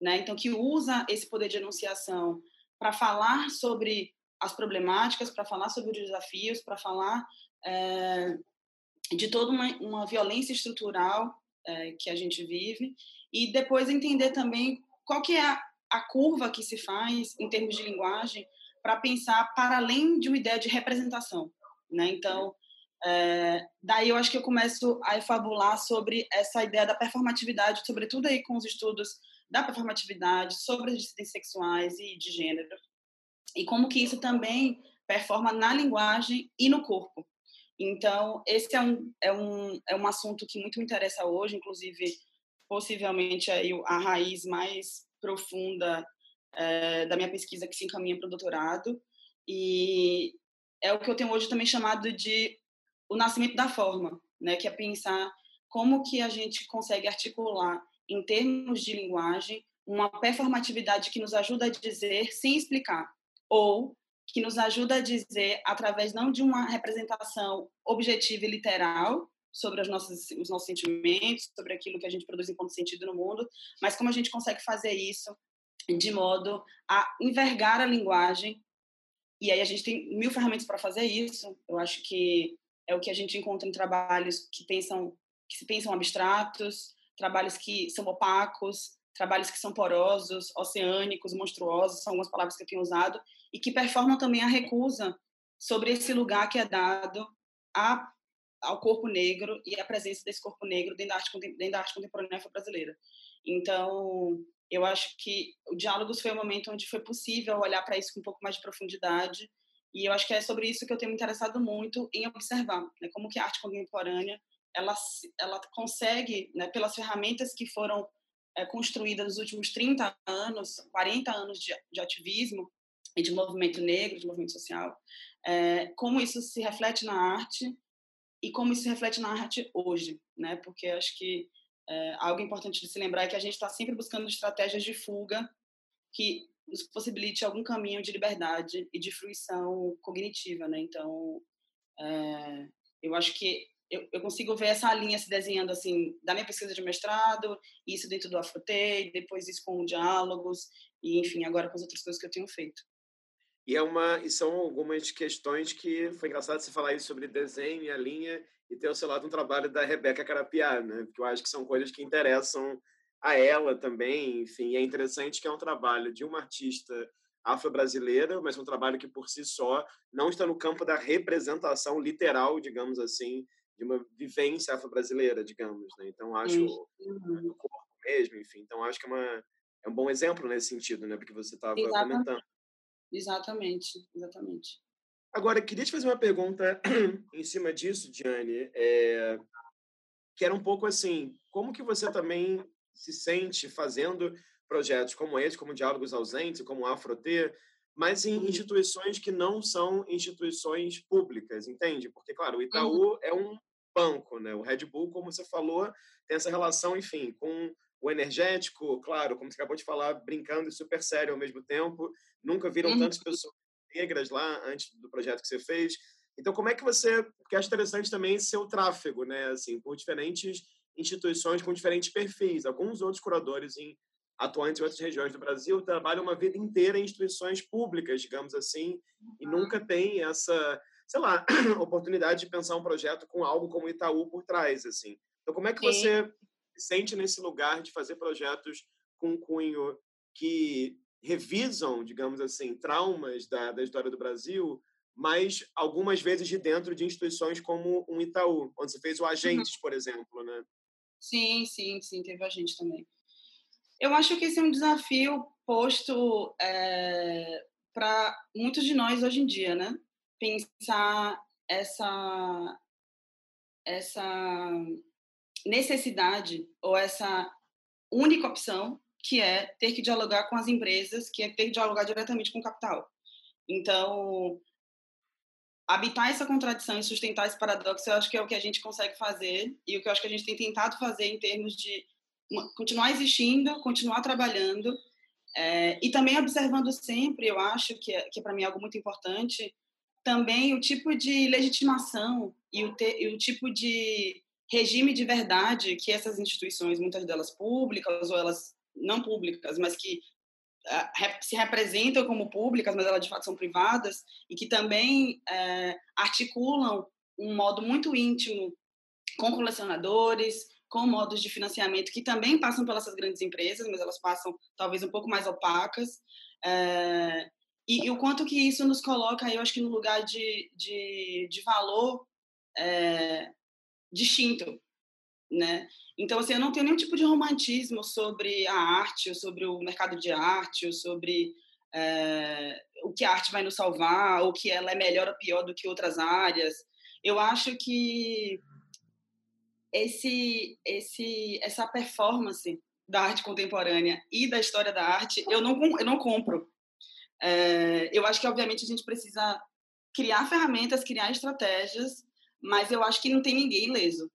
né? então que usa esse poder de enunciação para falar sobre as problemáticas, para falar sobre os desafios, para falar é, de toda uma, uma violência estrutural é, que a gente vive e depois entender também qual que é a, a curva que se faz em termos de linguagem para pensar para além de uma ideia de representação, né? Então, é, daí eu acho que eu começo a fabular sobre essa ideia da performatividade, sobretudo aí com os estudos da performatividade, sobre as dissidências sexuais e de gênero, e como que isso também performa na linguagem e no corpo. Então, esse é um, é um, é um assunto que muito me interessa hoje, inclusive, possivelmente aí a raiz mais profunda é, da minha pesquisa que se encaminha para o doutorado. E é o que eu tenho hoje também chamado de o nascimento da forma, né? Que é pensar como que a gente consegue articular em termos de linguagem uma performatividade que nos ajuda a dizer sem explicar, ou que nos ajuda a dizer através não de uma representação objetiva e literal sobre as nossas, os nossos sentimentos, sobre aquilo que a gente produz enquanto sentido no mundo, mas como a gente consegue fazer isso de modo a envergar a linguagem. E aí a gente tem mil ferramentas para fazer isso. Eu acho que é o que a gente encontra em trabalhos que pensam que se pensam abstratos, trabalhos que são opacos, trabalhos que são porosos, oceânicos, monstruosos, são algumas palavras que eu tenho usado, e que performam também a recusa sobre esse lugar que é dado a, ao corpo negro e a presença desse corpo negro dentro da arte, dentro da arte contemporânea brasileira. Então, eu acho que o Diálogos foi um momento onde foi possível olhar para isso com um pouco mais de profundidade, e eu acho que é sobre isso que eu tenho me interessado muito em observar, né, como que a arte contemporânea ela, ela consegue, né, pelas ferramentas que foram é, construídas nos últimos 30 anos, 40 anos de, de ativismo e de movimento negro, de movimento social, é, como isso se reflete na arte e como isso se reflete na arte hoje, né? Porque acho que é, algo importante de se lembrar é que a gente está sempre buscando estratégias de fuga que nos possibilite algum caminho de liberdade e de fruição cognitiva, né? Então, é, eu acho que eu, eu, consigo ver essa linha se desenhando assim da minha pesquisa de mestrado, isso dentro do Afrotei, depois isso com diálogos e enfim agora com as outras coisas que eu tenho feito.
E é uma e são algumas questões que foi engraçado você falar isso sobre desenho e a linha e ter ao seu lado um trabalho da Rebeca Carapiá, né? Porque eu acho que são coisas que interessam a ela também, enfim, é interessante que é um trabalho de uma artista afro-brasileira, mas um trabalho que por si só não está no campo da representação literal, digamos assim, de uma vivência afro-brasileira, digamos, né? Então acho uhum. o corpo mesmo, enfim. Então acho que é, uma, é um bom exemplo nesse sentido, né? Porque você estava comentando.
Exatamente, exatamente.
Agora, queria te fazer uma pergunta em cima disso, Diane, é, que era um pouco assim, como que você também se sente fazendo projetos como esse, como Diálogos Ausentes, como Afro-T, mas em uhum. instituições que não são instituições públicas, entende? Porque, claro, o Itaú uhum. é um banco, né? O Red Bull, como você falou, tem essa relação, enfim, com o energético, claro, como você acabou de falar, brincando e super sério ao mesmo tempo. Nunca viram uhum. tantas pessoas negras lá antes do projeto que você fez. Então, como é que você... Porque acho interessante também seu tráfego, né? Assim, por diferentes instituições com diferentes perfis. Alguns outros curadores em atuantes em outras regiões do Brasil trabalham uma vida inteira em instituições públicas, digamos assim, e nunca tem essa, sei lá, oportunidade de pensar um projeto com algo como Itaú por trás, assim. Então, como é que Sim. você se sente nesse lugar de fazer projetos com cunho que revisam, digamos assim, traumas da, da história do Brasil, mas algumas vezes de dentro de instituições como um Itaú, onde você fez o uhum. Agentes, uhum. por exemplo, né?
Sim, sim, sim, teve Agente também. Eu acho que esse é um desafio posto é, para muitos de nós hoje em dia, né? Pensar essa essa necessidade ou essa única opção que é ter que dialogar com as empresas, que é ter que dialogar diretamente com o capital. Então, habitar essa contradição e sustentar esse paradoxo, eu acho que é o que a gente consegue fazer e o que eu acho que a gente tem tentado fazer em termos de continuar existindo, continuar trabalhando é, e também observando sempre, eu acho que é, que é para mim algo muito importante, também o tipo de legitimação e o, te, e o tipo de regime de verdade que essas instituições, muitas delas públicas ou elas não públicas, mas que uh, se representam como públicas, mas elas de fato são privadas, e que também uh, articulam um modo muito íntimo com colecionadores, com modos de financiamento que também passam pelas grandes empresas, mas elas passam talvez um pouco mais opacas. É, e, e, o quanto que isso nos coloca, eu acho que no lugar de, de, de valor é, distinto, né? Então, assim, eu não tenho nenhum tipo de romantismo sobre a arte, ou sobre o mercado de arte, ou sobre é, o que a arte vai nos salvar, ou que ela é melhor ou pior do que outras áreas. Eu acho que esse, esse, essa performance da arte contemporânea e da história da arte, eu não, eu não compro. É, eu acho que, obviamente, a gente precisa criar ferramentas, criar estratégias, mas eu acho que não tem ninguém ileso.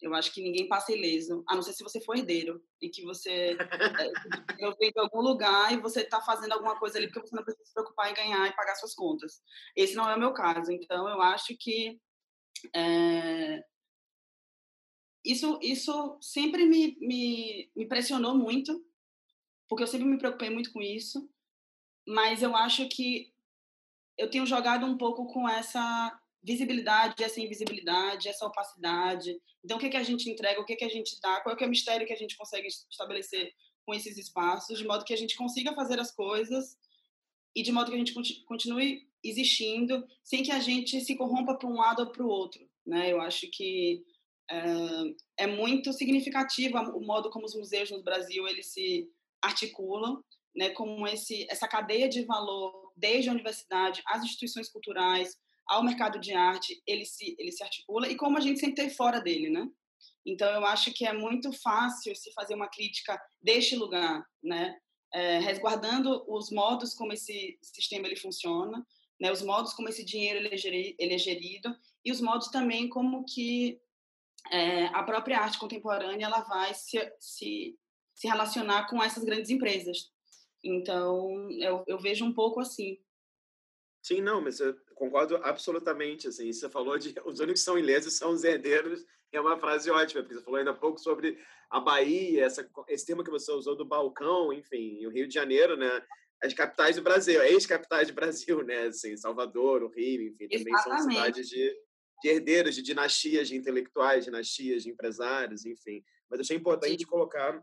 Eu acho que ninguém passa ileso, a não ser se você for herdeiro e que você é, vem de algum lugar e você está fazendo alguma coisa ali porque você não precisa se preocupar em ganhar e pagar suas contas. Esse não é o meu caso. Então, eu acho que é, isso, isso sempre me, me, me pressionou muito, porque eu sempre me preocupei muito com isso, mas eu acho que eu tenho jogado um pouco com essa visibilidade, essa invisibilidade, essa opacidade. Então, o que, é que a gente entrega, o que, é que a gente dá, qual é, é o mistério que a gente consegue estabelecer com esses espaços, de modo que a gente consiga fazer as coisas e de modo que a gente continue existindo sem que a gente se corrompa para um lado ou para o outro. Né? Eu acho que é, é muito significativo o modo como os museus no Brasil eles se articulam, né? como esse, essa cadeia de valor, desde a universidade, as instituições culturais, ao mercado de arte, ele se, ele se articula e como a gente sempre teve fora dele, né? Então, eu acho que é muito fácil se fazer uma crítica deste lugar, né? É, resguardando os modos como esse sistema ele funciona, né? Os modos como esse dinheiro ele é, ele é gerido e os modos também como que é, a própria arte contemporânea ela vai se, se, se relacionar com essas grandes empresas. Então, eu, eu vejo um pouco assim.
Sim, não, mas eu concordo absolutamente. Assim, você falou de os únicos que são ilesos são os herdeiros, é uma frase ótima, porque você falou ainda há pouco sobre a Bahia, essa, esse tema que você usou do balcão, enfim, o Rio de Janeiro, né? As capitais do Brasil, ex-capitais do Brasil, né? Assim, Salvador, o Rio, enfim, também Exatamente. são cidades de, de herdeiros, de dinastias de intelectuais, dinastias de empresários, enfim. Mas achei importante Sim. colocar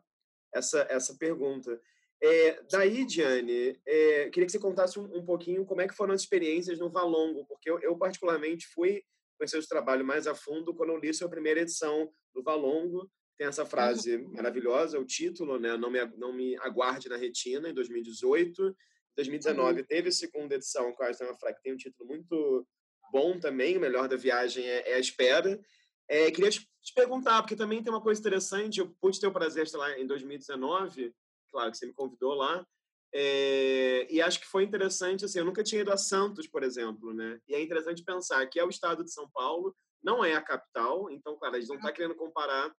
essa, essa pergunta. É, daí, Diane, é, queria que você contasse um, um, pouquinho como é que foram as experiências no Valongo, porque eu, eu, particularmente fui conhecer o trabalho mais a fundo quando eu li sua primeira edição do Valongo. Tem essa frase maravilhosa, o título, né? Não me, não me aguarde na retina, em 2018. Em 2019 uhum. teve a segunda edição, com a frase que tem um título muito bom também, o melhor da viagem é, é a espera. É, queria te, te, perguntar, porque também tem uma coisa interessante, eu pude ter o prazer de estar lá em 2019, claro que você me convidou lá, é, e acho que foi interessante, assim, eu nunca tinha ido a Santos, por exemplo, né? E é interessante pensar que é o estado de São Paulo, não é a capital, então, claro, a gente não está querendo comparar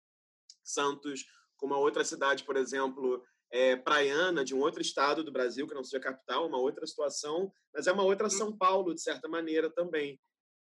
Santos com uma outra cidade, por exemplo, é, praiana de um outro estado do Brasil que não seja capital, uma outra situação, mas é uma outra São Paulo de certa maneira também.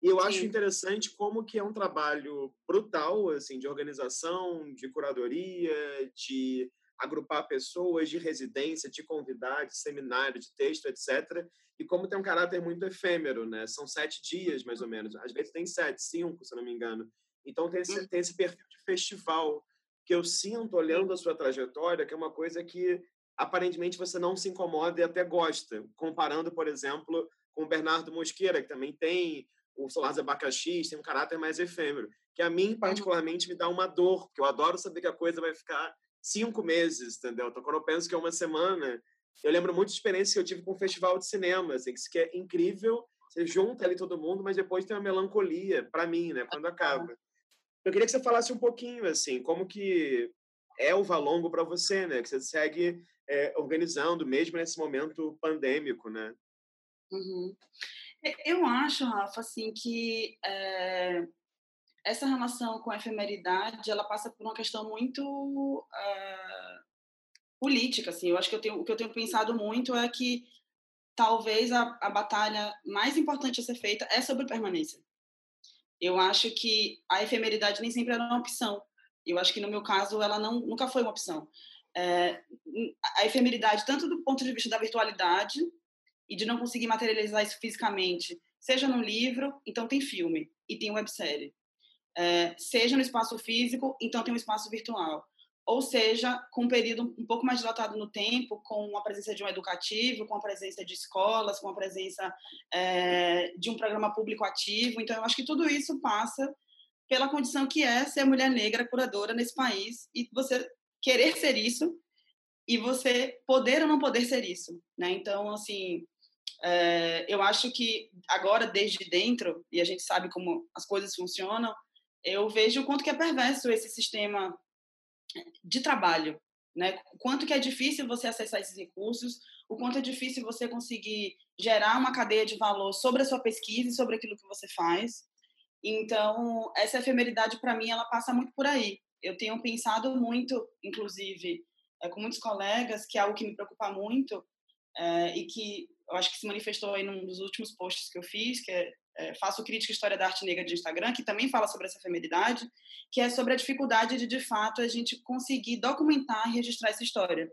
E eu Sim. acho interessante como que é um trabalho brutal assim de organização, de curadoria, de agrupar pessoas, de residência, de convidar, de seminário, de texto, etc. E como tem um caráter muito efêmero, né? São sete dias mais ou menos. Às vezes tem sete, cinco, se não me engano. Então tem esse, tem esse perfil de festival que eu sinto olhando a sua trajetória, que é uma coisa que aparentemente você não se incomoda e até gosta, comparando, por exemplo, com o Bernardo Mosqueira, que também tem o Solar de Abacaxi, tem um caráter mais efêmero, que a mim, particularmente, me dá uma dor, porque eu adoro saber que a coisa vai ficar cinco meses, entendeu? Então, quando eu penso que é uma semana, eu lembro muito de experiências que eu tive com o festival de cinema, assim, que é incrível, você junta ali todo mundo, mas depois tem uma melancolia, para mim, né, quando acaba. Eu queria que você falasse um pouquinho, assim, como que é o Valongo para você, né? Que você segue é, organizando, mesmo nesse momento pandêmico, né?
Uhum. Eu acho, Rafa, assim, que é, essa relação com a efemeridade, ela passa por uma questão muito uh, política, assim. Eu acho que eu tenho, o que eu tenho pensado muito é que talvez a, a batalha mais importante a ser feita é sobre permanência. Eu acho que a efemeridade nem sempre era uma opção. Eu acho que no meu caso ela não nunca foi uma opção. É, a efemeridade tanto do ponto de vista da virtualidade e de não conseguir materializar isso fisicamente, seja no livro, então tem filme e tem websérie. É, seja no espaço físico, então tem um espaço virtual ou seja, com um período um pouco mais dilatado no tempo, com a presença de um educativo, com a presença de escolas, com a presença é, de um programa público ativo. Então, eu acho que tudo isso passa pela condição que é ser mulher negra curadora nesse país e você querer ser isso e você poder ou não poder ser isso, né? Então, assim, é, eu acho que agora desde dentro e a gente sabe como as coisas funcionam, eu vejo o quanto que é perverso esse sistema de trabalho, né? Quanto que é difícil você acessar esses recursos, o quanto é difícil você conseguir gerar uma cadeia de valor sobre a sua pesquisa e sobre aquilo que você faz. Então, essa efemeridade, para mim, ela passa muito por aí. Eu tenho pensado muito, inclusive, é, com muitos colegas, que é algo que me preocupa muito é, e que eu acho que se manifestou aí num dos últimos posts que eu fiz, que é, é Faço Crítica História da Arte Negra de Instagram, que também fala sobre essa efemeridade, que é sobre a dificuldade de, de fato, a gente conseguir documentar e registrar essa história.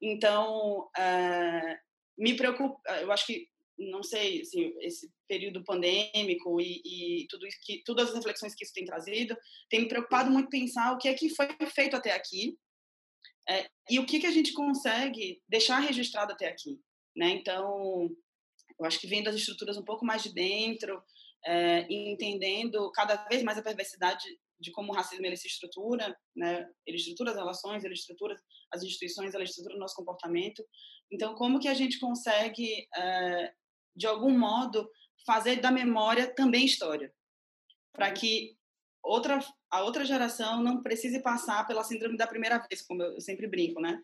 Então, é, me preocupa, eu acho que, não sei, assim, esse período pandêmico e, e tudo isso que, todas as reflexões que isso tem trazido, tem me preocupado muito pensar o que é que foi feito até aqui é, e o que, que a gente consegue deixar registrado até aqui. Né? Então, eu acho que vendo as estruturas um pouco mais de dentro, é, e entendendo cada vez mais a perversidade de como o racismo ele se estrutura, né? Ele estrutura as relações, ele estrutura as instituições, ele estrutura o nosso comportamento. Então, como que a gente consegue, é, de algum modo, fazer da memória também história, para uhum. que outra a outra geração não precise passar pela síndrome da primeira vez, como eu sempre brinco, né?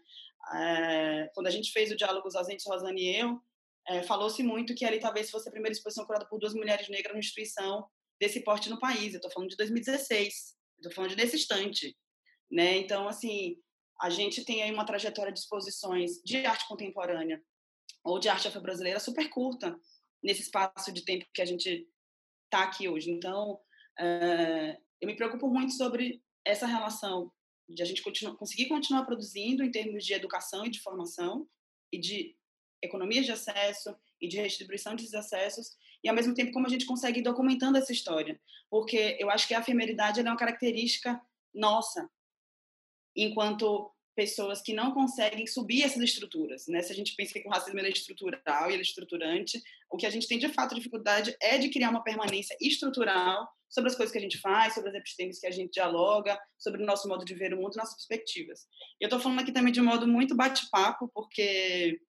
É, quando a gente fez o diálogo Ausentes, Rosane e eu, é, falou-se muito que ali talvez fosse a primeira exposição curada por duas mulheres negras numa instituição desse porte no país. Eu estou falando de 2016, estou falando de nesse instante, né? Então, assim, a gente tem aí uma trajetória de exposições de arte contemporânea ou de arte afro-brasileira super curta nesse espaço de tempo que a gente está aqui hoje. Então, é, eu me preocupo muito sobre essa relação de a gente continu conseguir continuar produzindo em termos de educação e de formação e de economias de acesso e de redistribuição desses acessos e ao mesmo tempo como a gente consegue ir documentando essa história, porque eu acho que a efemeridade é uma característica nossa, enquanto pessoas que não conseguem subir essas estruturas, né? Se a gente pensa que o racismo é estrutural e ele é estruturante, o que a gente tem de fato dificuldade é de criar uma permanência estrutural sobre as coisas que a gente faz, sobre as epistemes que a gente dialoga, sobre o nosso modo de ver o mundo, nossas perspectivas. Eu estou falando aqui também de um modo muito bate-papo, porque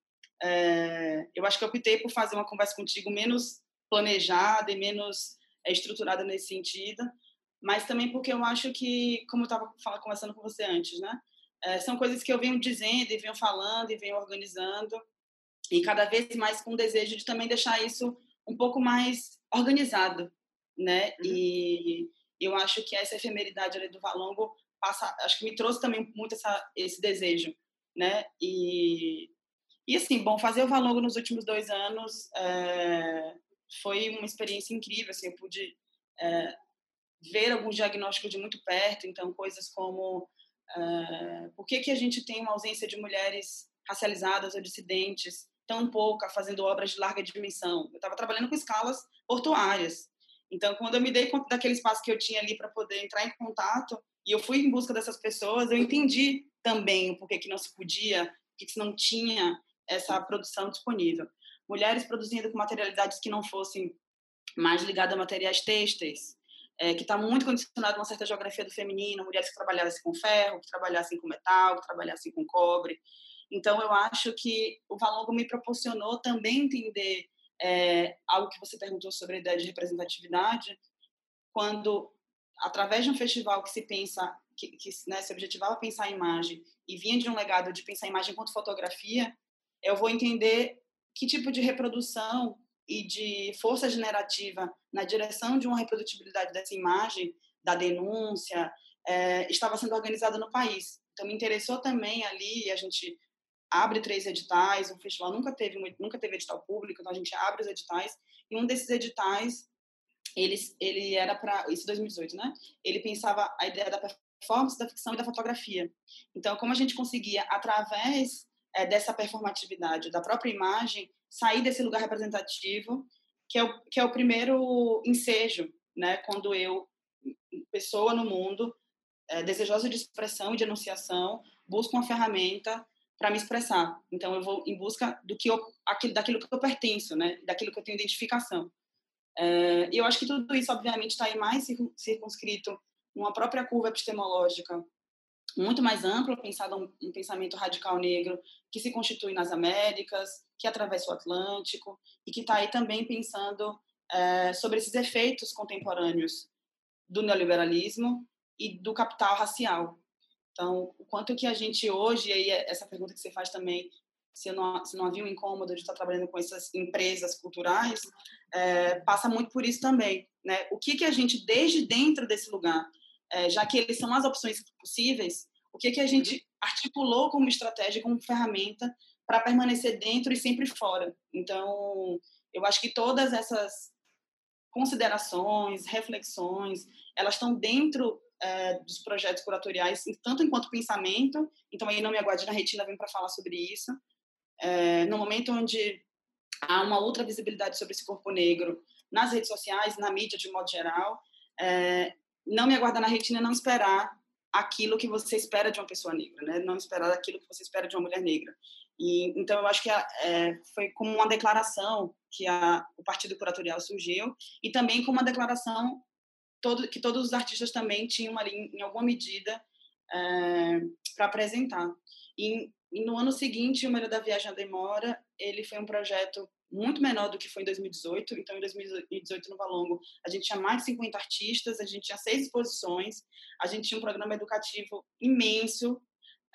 é, eu acho que eu optei por fazer uma conversa contigo menos planejada e menos é, estruturada nesse sentido, mas também porque eu acho que, como eu estava conversando com você antes, né? É, são coisas que eu venho dizendo e venho falando e venho organizando, e cada vez mais com o desejo de também deixar isso um pouco mais organizado, né? Uhum. E eu acho que essa efemeridade ali do Valongo passa, acho que me trouxe também muito essa, esse desejo, né? E e assim, bom, fazer o Valongo nos últimos dois anos é, foi uma experiência incrível, assim, eu pude é, ver alguns diagnósticos de muito perto, então coisas como é, por que, que a gente tem uma ausência de mulheres racializadas ou dissidentes tão pouca fazendo obras de larga dimensão. Eu estava trabalhando com escalas portuárias, então quando eu me dei conta daquele espaço que eu tinha ali para poder entrar em contato e eu fui em busca dessas pessoas, eu entendi também o porquê que não se podia, por que não tinha essa produção disponível. Mulheres produzindo com materialidades que não fossem mais ligadas a materiais têxteis, é, que está muito condicionado a uma certa geografia do feminino, mulheres que trabalhassem com ferro, que trabalhassem com metal, que trabalhassem com cobre. Então, eu acho que o Valongo me proporcionou também entender é, algo que você perguntou sobre a ideia de representatividade, quando, através de um festival que se pensa, que, que né, se objetivava pensar a imagem e vinha de um legado de pensar a imagem enquanto fotografia, eu vou entender que tipo de reprodução e de força generativa na direção de uma reprodutibilidade dessa imagem, da denúncia, é, estava sendo organizada no país. Então, me interessou também ali, a gente abre três editais, o festival nunca teve, nunca teve edital público, então a gente abre os editais, e um desses editais, ele, ele era para, isso 2018, né? Ele pensava a ideia da performance, da ficção e da fotografia. Então, como a gente conseguia, através é, dessa performatividade da própria imagem, sair desse lugar representativo, que é o, que é o primeiro ensejo, né? Quando eu, pessoa no mundo, é, desejosa de expressão e de enunciação, busco uma ferramenta para me expressar. Então eu vou em busca do que eu, aquilo, daquilo que eu pertenço, né? Daquilo que eu tenho identificação. É, e eu acho que tudo isso, obviamente, está aí mais circunscrito numa própria curva epistemológica muito mais ampla, pensado um, um pensamento radical negro que se constitui nas Américas, que atravessa o Atlântico e que está aí também pensando é, sobre esses efeitos contemporâneos do neoliberalismo e do capital racial. Então, o quanto que a gente hoje, e aí essa pergunta que você faz também se não, se não havia um incômodo de estar trabalhando com essas empresas culturais, é, passa muito por isso também. Né? O que, que a gente, desde dentro desse lugar, é, já que eles são as opções possíveis, o que, que a gente articulou como estratégia, como ferramenta para permanecer dentro e sempre fora. Então, eu acho que todas essas considerações, reflexões, elas estão dentro é, dos projetos curatoriais, tanto enquanto pensamento, então aí não me aguarde na retina, vem para falar sobre isso, é, no momento onde há uma outra visibilidade sobre esse corpo negro nas redes sociais, na mídia de modo geral, é, não me aguardar na retina, não esperar aquilo que você espera de uma pessoa negra, né? Não esperar aquilo que você espera de uma mulher negra. E então eu acho que é, foi como uma declaração que a, o Partido Curatorial surgiu e também como uma declaração todo, que todos os artistas também tinham ali em alguma medida é, para apresentar. E, e, no ano seguinte, o Melhor da Viagem à Demora, ele foi um projeto muito menor do que foi em 2018. Então, em 2018, no Valongo, a gente tinha mais de 50 artistas, a gente tinha seis exposições, a gente tinha um programa educativo imenso,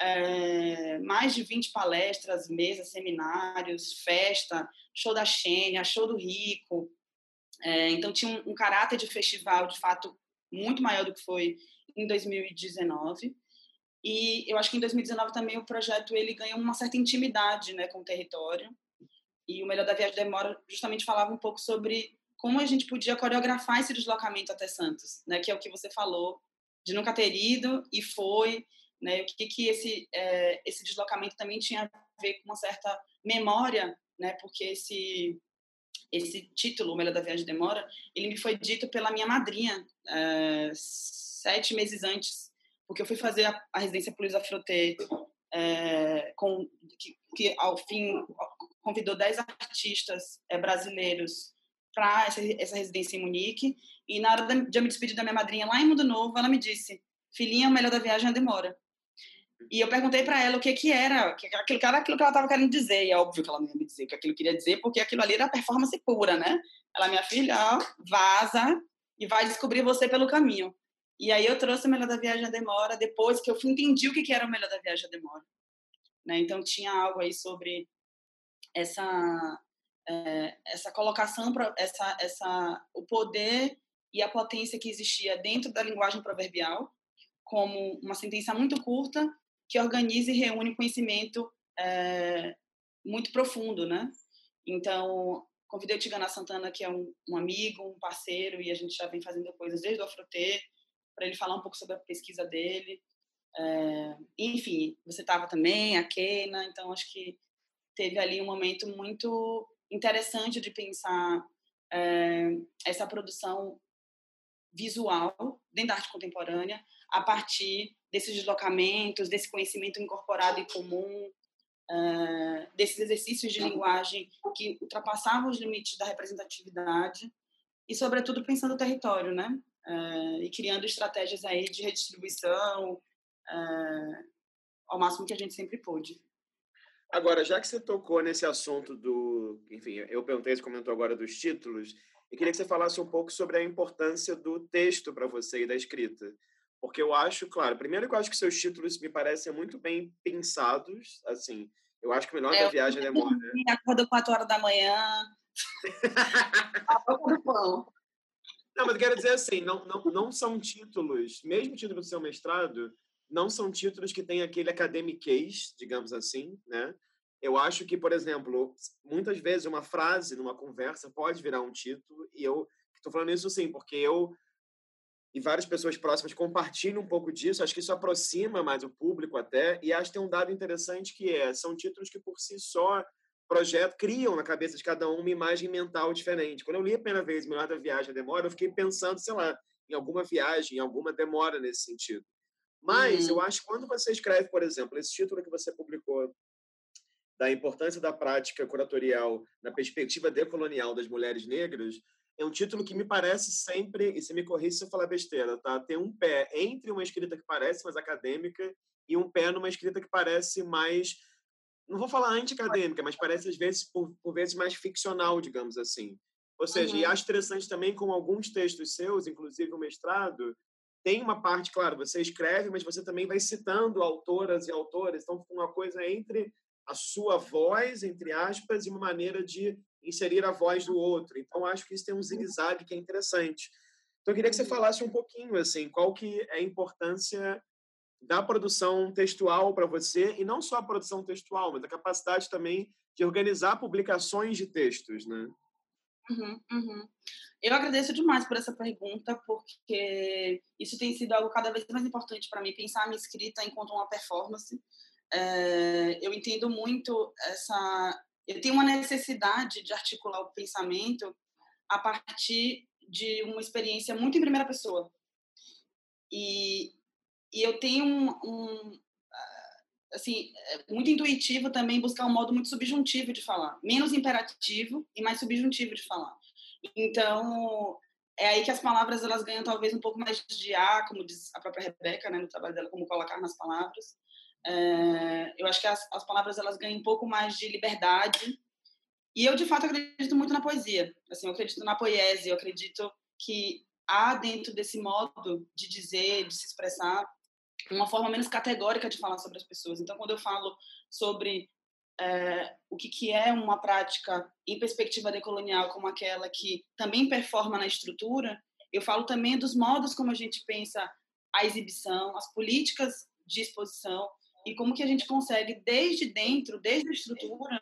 é, mais de 20 palestras, mesas, seminários, festa, show da Xênia, show do Rico. É, então, tinha um, um caráter de festival, de fato, muito maior do que foi em 2019. E eu acho que em 2019 também o projeto ele ganhou uma certa intimidade né, com o território. E o Melhor da Viagem Demora justamente falava um pouco sobre como a gente podia coreografar esse deslocamento até Santos, né, que é o que você falou, de nunca ter ido e foi, né, o que, que esse, é, esse deslocamento também tinha a ver com uma certa memória, né, porque esse, esse título, O Melhor da Viagem Demora, ele me foi dito pela minha madrinha é, sete meses antes porque eu fui fazer a, a residência Luiz Afroté, é, com, que, que, ao fim convidou 10 artistas é, brasileiros para essa, essa, residência em Munique, e na hora de eu me despedir da minha madrinha lá em Mundo Novo, ela me disse, filhinha, o melhor da viagem é demora. E eu perguntei para ela o que que era, que aquilo que era aquilo que ela estava querendo dizer, e é óbvio que ela não ia me dizer o que aquilo queria dizer, porque aquilo ali era performance pura, né? Ela, minha filha, ó, vaza e vai descobrir você pelo caminho. E aí eu trouxe o Melhor da Viagem à Demora depois que eu entendi o que era o Melhor da Viagem à Demora. Né? Então tinha algo aí sobre essa é, essa colocação essa essa o poder e a potência que existia dentro da linguagem proverbial como uma sentença muito curta que organiza e reúne conhecimento é, muito profundo, né? Então convidei o Tigana Santana que é um, um, amigo, um parceiro e a gente já vem fazendo coisas desde o Afrotê para ele falar um pouco sobre a pesquisa dele. É, enfim, você estava também, a Keina, então acho que teve ali um momento muito interessante de pensar é, essa produção visual dentro da arte contemporânea a partir desses deslocamentos, desse conhecimento incorporado e comum, é, desses exercícios de linguagem que ultrapassavam os limites da representatividade e, sobretudo, pensando o território, né? uh, e criando estratégias aí de redistribuição ao máximo que a gente sempre pôde.
Agora, já que você tocou nesse assunto do, enfim, eu perguntei, você comentou agora dos títulos, e queria que você falasse um pouco sobre a importância do texto para você e da escrita. Porque eu acho, claro, primeiro que eu acho que seus títulos me parecem muito bem pensados, assim, eu acho que o melhor é, da viagem demora.
Acordo 4 horas da manhã.
Não, mas eu quero dizer assim, não, não, não são títulos, mesmo título do seu mestrado, não são títulos que têm aquele academiquez, digamos assim, né? Eu acho que, por exemplo, muitas vezes uma frase numa conversa pode virar um título, e eu estou falando isso sim, porque eu e várias pessoas próximas compartilham um pouco disso, acho que isso aproxima mais o público até, e acho que tem um dado interessante que é, são títulos que por si só projeto criam na cabeça de cada um uma imagem mental diferente. Quando eu li a primeira vez Melhor da Viagem a Demora, eu fiquei pensando, sei lá, em alguma viagem, em alguma demora nesse sentido. Mas uhum. eu acho que quando você escreve, por exemplo, esse título que você publicou da importância da prática curatorial na perspectiva decolonial das mulheres negras, é um título que me parece sempre, e se me corrija se eu falar besteira, tá? Tem um pé entre uma escrita que parece mais acadêmica e um pé numa escrita que parece mais não vou falar anti-acadêmica, mas parece às vezes, por, por vezes, mais ficcional, digamos assim. Ou seja, uhum. e acho interessante também com alguns textos seus, inclusive o mestrado, tem uma parte, claro, você escreve, mas você também vai citando autoras e autores, então uma coisa entre a sua voz, entre aspas, e uma maneira de inserir a voz do outro. Então, acho que isso tem um zigue-zague que é interessante. Então, eu queria que você uhum. falasse um pouquinho, assim, qual que é a importância da produção textual para você, e não só a produção textual, mas a capacidade também de organizar publicações de textos, né?
Uhum, uhum. Eu agradeço demais por essa pergunta, porque isso tem sido algo cada vez mais importante para mim, pensar a minha escrita enquanto uma performance. É, eu entendo muito essa. Eu tenho uma necessidade de articular o pensamento a partir de uma experiência muito em primeira pessoa. E, e eu tenho um, um assim, é muito intuitivo também buscar um modo muito subjuntivo de falar, menos imperativo e mais subjuntivo de falar. Então, é aí que as palavras elas ganham talvez um pouco mais de ar, como diz a própria Rebeca, né, no trabalho dela, como colocar nas palavras. É, eu acho que as, as palavras elas ganham um pouco mais de liberdade. E eu, de fato, acredito muito na poesia. Assim, eu acredito na poesia, eu acredito que há dentro desse modo de dizer, de se expressar, uma forma menos categórica de falar sobre as pessoas. Então, quando eu falo sobre é, o que, que é uma prática em perspectiva decolonial como aquela que também performa na estrutura, eu falo também dos modos como a gente pensa a exibição, as políticas de exposição e como que a gente consegue desde dentro, desde a estrutura,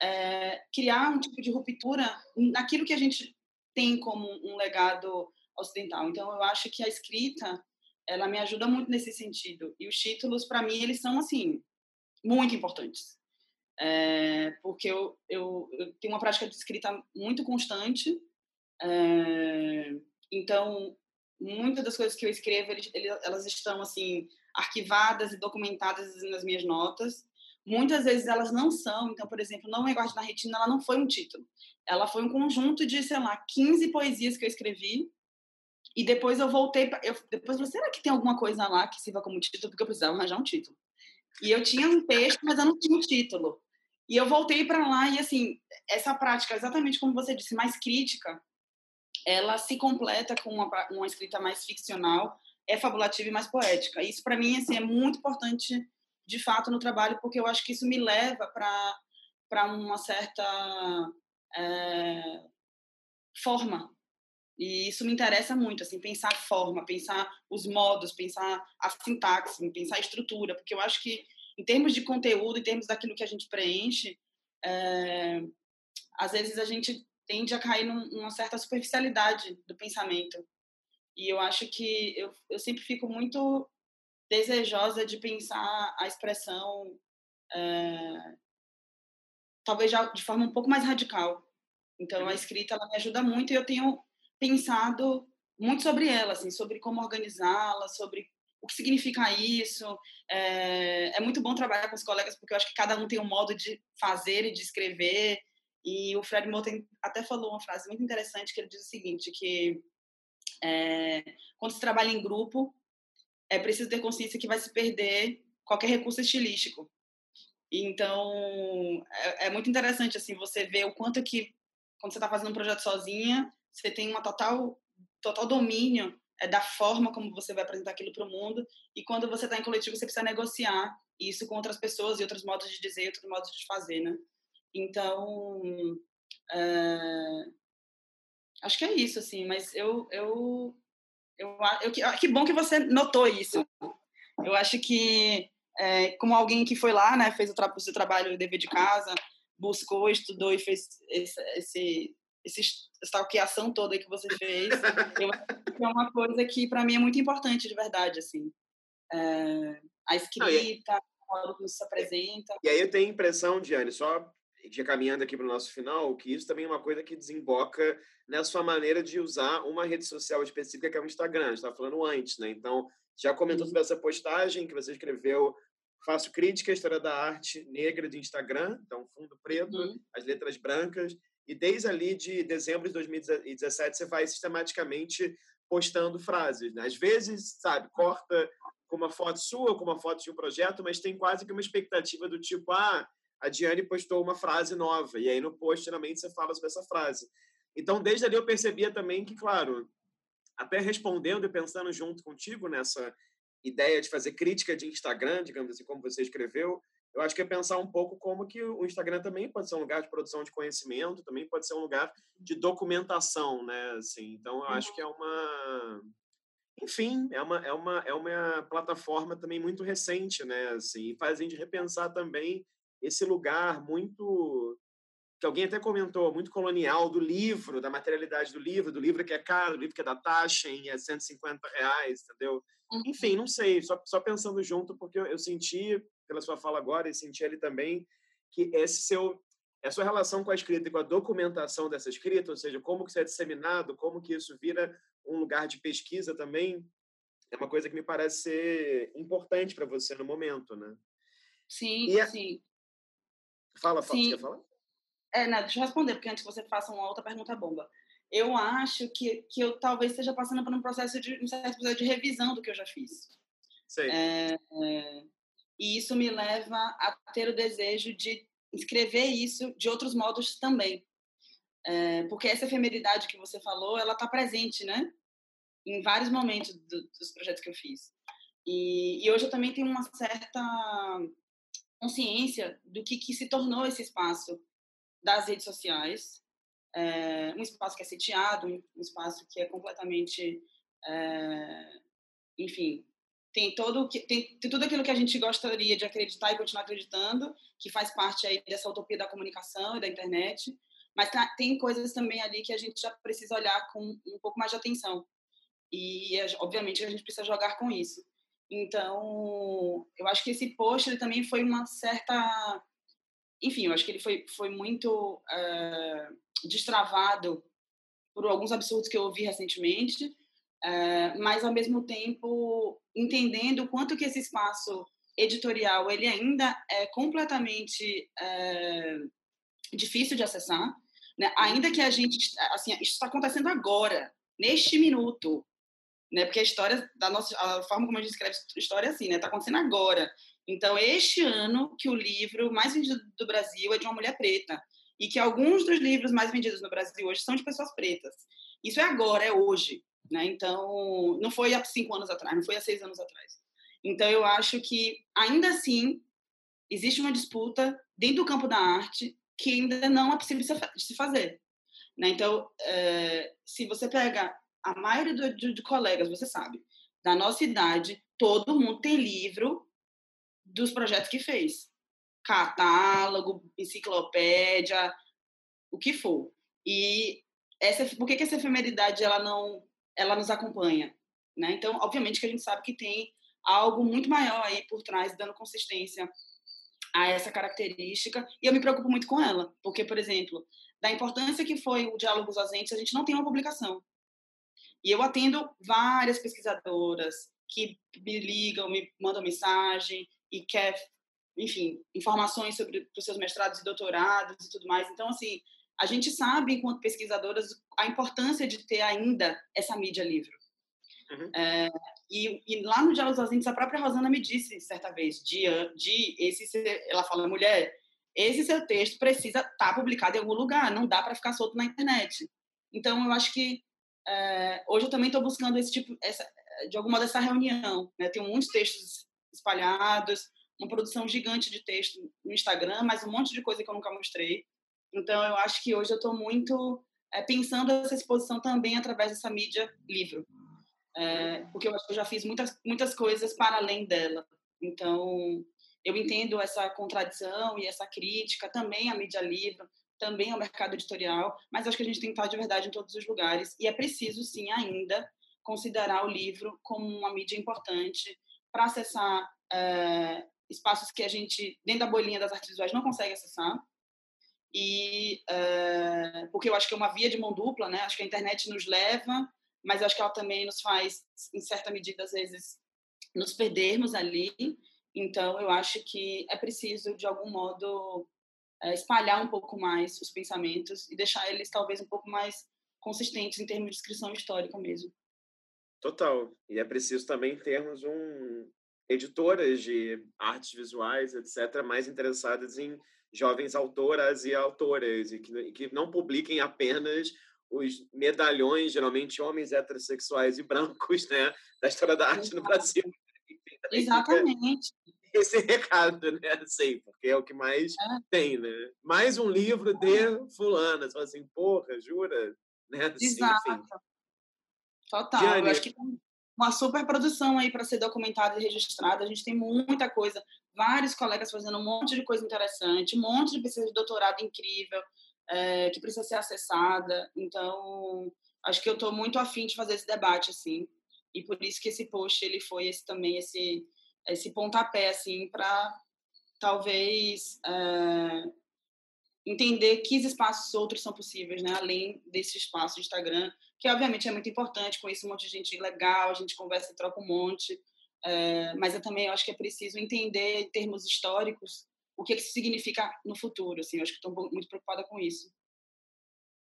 é, criar um tipo de ruptura naquilo que a gente tem como um legado ocidental. Então, eu acho que a escrita ela me ajuda muito nesse sentido. E os títulos, para mim, eles são, assim, muito importantes. É, porque eu, eu, eu, tenho uma prática de escrita muito constante. É, então, muitas das coisas que eu escrevo, elas estão, assim, arquivadas e documentadas nas minhas notas. Muitas vezes elas não são. Então, por exemplo, Não Me Guarde na Retina, ela não foi um título. Ela foi um conjunto de, sei lá, 15 poesias que eu escrevi e depois eu voltei, eu, depois eu falei, será que tem alguma coisa lá que sirva como título? Porque eu precisava arranjar um título. E eu tinha um texto, mas eu não tinha um título. E eu voltei para lá e, assim, essa prática, exatamente como você disse, mais crítica, ela se completa com uma, uma escrita mais ficcional, é fabulativa e mais poética. Isso, para mim, assim, é muito importante, de fato, no trabalho, porque eu acho que isso me leva para uma certa é, forma e isso me interessa muito, assim, pensar a forma, pensar os modos, pensar a sintaxe, pensar a estrutura, porque eu acho que, em termos de conteúdo, em termos daquilo que a gente preenche, é, às vezes a gente tende a cair num, numa certa superficialidade do pensamento. E eu acho que eu, eu sempre fico muito desejosa de pensar a expressão, é, talvez já de forma um pouco mais radical. Então, a uhum. escrita ela me ajuda muito e eu tenho pensado muito sobre ela, assim, sobre como organizá-la, sobre o que significa isso. É, é, muito bom trabalhar com os colegas, porque eu acho que cada um tem um modo de fazer e de escrever. E o Fred Moten até falou uma frase muito interessante, que ele diz o seguinte, que é, quando se trabalha em grupo, é preciso ter consciência que vai se perder qualquer recurso estilístico. Então, é, é muito interessante, assim, você ver o quanto que, quando você está fazendo um projeto sozinha, você tem uma total total domínio é, da forma como você vai apresentar aquilo para o mundo e quando você está em coletivo você precisa negociar isso com outras pessoas e outros modos de dizer, outros modos de fazer, né? Então, é... acho que é isso, assim. Mas eu, eu, eu, eu, que, que bom que você notou isso. Eu acho que é, como alguém que foi lá, né, fez o, tra o seu trabalho, o dever de casa, buscou, estudou e fez esse, esse esse, stalkeação toda que você fez, que é uma coisa que para mim é muito importante de verdade, assim. É, a escrita, Não, modo como se apresenta.
E aí eu tenho a impressão, Diane, só já caminhando aqui para o nosso final, que isso também é uma coisa que desemboca na sua maneira de usar uma rede social específica que é o Instagram. A gente estava falando antes, né? Então, já comentou sobre essa postagem que você escreveu faço crítica à história da arte negra de Instagram, então fundo preto, uhum. as letras brancas, e desde ali de dezembro de 2017 você vai sistematicamente postando frases. Né? Às vezes, sabe, corta com uma foto sua, com uma foto de um projeto, mas tem quase que uma expectativa do tipo, ah, a Diane postou uma frase nova, e aí no post, geralmente, você fala sobre essa frase. Então, desde ali eu percebia também que, claro, até respondendo e pensando junto contigo nessa ideia de fazer crítica de Instagram, digamos assim, como você escreveu, eu acho que é pensar um pouco como que o Instagram também pode ser um lugar de produção de conhecimento, também pode ser um lugar de documentação, né? Assim, então, eu acho que é uma enfim, é uma, é uma, é uma plataforma também muito recente, né? Assim, faz a gente repensar também esse lugar muito que alguém até comentou, muito colonial do livro, da materialidade do livro, do livro que é caro, do livro que é da taxa em é 150 reais, entendeu? Uhum. Enfim, não sei, só, só pensando junto, porque eu, eu senti, pela sua fala agora, e senti ele também, que esse seu, a sua relação com a escrita e com a documentação dessa escrita, ou seja, como que isso é disseminado, como que isso vira um lugar de pesquisa também, é uma coisa que me parece ser importante para você no momento, né?
Sim, a... sim.
Fala, fala, sim. você quer falar?
É, não, deixa eu responder, porque antes que você faça uma outra pergunta bomba. Eu acho que, que eu talvez esteja passando por um processo de, um certo processo de revisão do que eu já fiz.
Sei.
É, é, e isso me leva a ter o desejo de escrever isso de outros modos também. É, porque essa efemeridade que você falou, ela está presente, né? Em vários momentos do, dos projetos que eu fiz. E, e, hoje eu também tenho uma certa consciência do que, que se tornou esse espaço das redes sociais, é, um espaço que é sitiado, um espaço que é completamente, é, enfim, tem todo tem, tem, tudo aquilo que a gente gostaria de acreditar e continuar acreditando, que faz parte aí dessa utopia da comunicação e da internet, mas tá, tem coisas também ali que a gente já precisa olhar com um pouco mais de atenção. E obviamente a gente precisa jogar com isso. Então, eu acho que esse post ele também foi uma certa enfim, eu acho que ele foi, foi muito uh, destravado por alguns absurdos que eu ouvi recentemente, uh, mas ao mesmo tempo entendendo o quanto que esse espaço editorial ele ainda é completamente uh, difícil de acessar, né? ainda que a gente assim isso está acontecendo agora neste minuto, né? Porque a história da nossa a forma como a gente escreve história é assim, né? Está acontecendo agora. Então, este ano que o livro mais vendido do Brasil é de uma mulher preta e que alguns dos livros mais vendidos no Brasil hoje são de pessoas pretas. Isso é agora, é hoje, né? Então, não foi há cinco anos atrás, não foi há seis anos atrás. Então, eu acho que ainda assim existe uma disputa dentro do campo da arte que ainda não é possível se fazer. Né? Então, é, se você pega a maioria de, de, de colegas, você sabe, da nossa idade, todo mundo tem livro dos projetos que fez. Catálogo, enciclopédia, o que for. E essa, por que, que essa efemeridade ela não ela nos acompanha? Né? Então, obviamente que a gente sabe que tem algo muito maior aí por trás, dando consistência a essa característica, e eu me preocupo muito com ela, porque, por exemplo, da importância que foi o Diálogos Ausentes, a gente não tem uma publicação. E eu atendo várias pesquisadoras que me ligam, me mandam mensagem, e quer, enfim, informações sobre os seus mestrados e doutorados e tudo mais. Então, assim, a gente sabe, enquanto pesquisadoras, a importância de ter ainda essa mídia livre. Uhum. É, e, e, lá no Diálogos Ausentes, a própria Rosana me disse certa vez, de, de esse, ela fala, mulher, esse seu texto precisa estar tá publicado em algum lugar, não dá para ficar solto na internet. Então, eu acho que é, hoje eu também estou buscando esse tipo, essa, de alguma dessa reunião. Né? Tenho muitos textos espalhados, uma produção gigante de texto no Instagram, mas um monte de coisa que eu nunca mostrei. Então, eu acho que hoje eu estou muito é, pensando essa exposição também através dessa mídia livro. É, porque eu acho que eu já fiz muitas, muitas coisas para além dela. Então, eu entendo essa contradição e essa crítica também à mídia livre, também ao mercado editorial, mas acho que a gente tem que estar de verdade em todos os lugares e é preciso, sim, ainda considerar o livro como uma mídia importante para acessar é, espaços que a gente, dentro da bolinha das artes visuais, não consegue acessar. E é, porque eu acho que é uma via de mão dupla, né? Acho que a internet nos leva, mas acho que ela também nos faz, em certa medida, às vezes, nos perdermos ali. Então, eu acho que é preciso, de algum modo, é, espalhar um pouco mais os pensamentos e deixar eles, talvez, um pouco mais consistentes em termos de descrição histórica mesmo.
Total. E é preciso também termos um editoras de artes visuais, etc., mais interessadas em jovens autoras e autoras, e que, que não publiquem apenas os medalhões, geralmente homens heterossexuais e brancos, né, da história da arte no Brasil.
Exatamente.
esse recado, né? Sei, porque é o que mais é. tem, né? Mais um livro de fulana. Você fala assim, porra, jura? Né?
Assim, Exato. Enfim. Total. Eu acho que uma super produção aí para ser documentada e registrada. A gente tem muita coisa. Vários colegas fazendo um monte de coisa interessante, um monte de pesquisa de doutorado incrível, é, que precisa ser acessada. Então, acho que eu estou muito afim de fazer esse debate, assim. E por isso que esse post ele foi esse também esse esse pontapé assim para talvez é, entender que espaços outros são possíveis, né? Além desse espaço do Instagram, que obviamente é muito importante, conheço um monte de gente legal, a gente conversa e troca um monte, é, mas eu também acho que é preciso entender em termos históricos o que, que isso significa no futuro, assim, eu acho que estou muito preocupada com isso.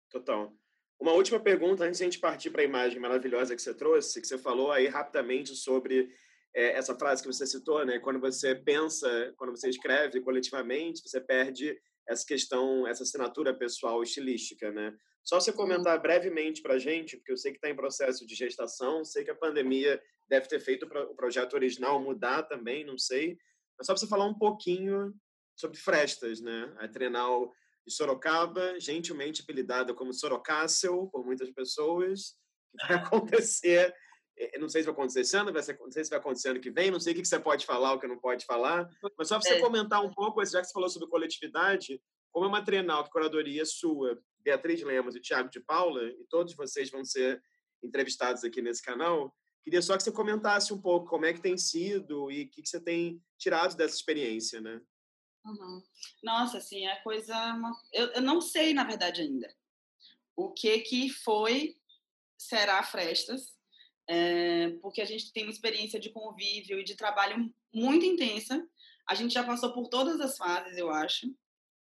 Total. Uma última pergunta antes de a gente partir para a imagem maravilhosa que você trouxe, que você falou aí rapidamente sobre é, essa frase que você citou, né? Quando você pensa, quando você escreve coletivamente, você perde essa questão, essa assinatura pessoal estilística, né? Só você comentar brevemente para a gente, porque eu sei que está em processo de gestação, sei que a pandemia deve ter feito o projeto original mudar também, não sei. Mas só para você falar um pouquinho sobre Frestas, né? A Trienal de Sorocaba, gentilmente apelidada como Sorocácel por muitas pessoas, que vai acontecer é, não sei se vai acontecer esse ano, vai ser, não sei se vai acontecer ano que vem, não sei o que, você pode falar, o que não pode falar, mas só para você é. comentar um pouco, já que você falou sobre coletividade, como é uma trienal que curadoria sua, Beatriz Lemos e Tiago de Paula, e todos vocês vão ser entrevistados aqui nesse canal, queria só que você comentasse um pouco como é que tem sido e o que, que você tem tirado dessa experiência, né?
Uhum. Nossa, assim, a coisa... Eu, eu não sei, na verdade, ainda, o que que foi, será Frestas, é, porque a gente tem uma experiência de convívio e de trabalho muito intensa. A gente já passou por todas as fases, eu acho,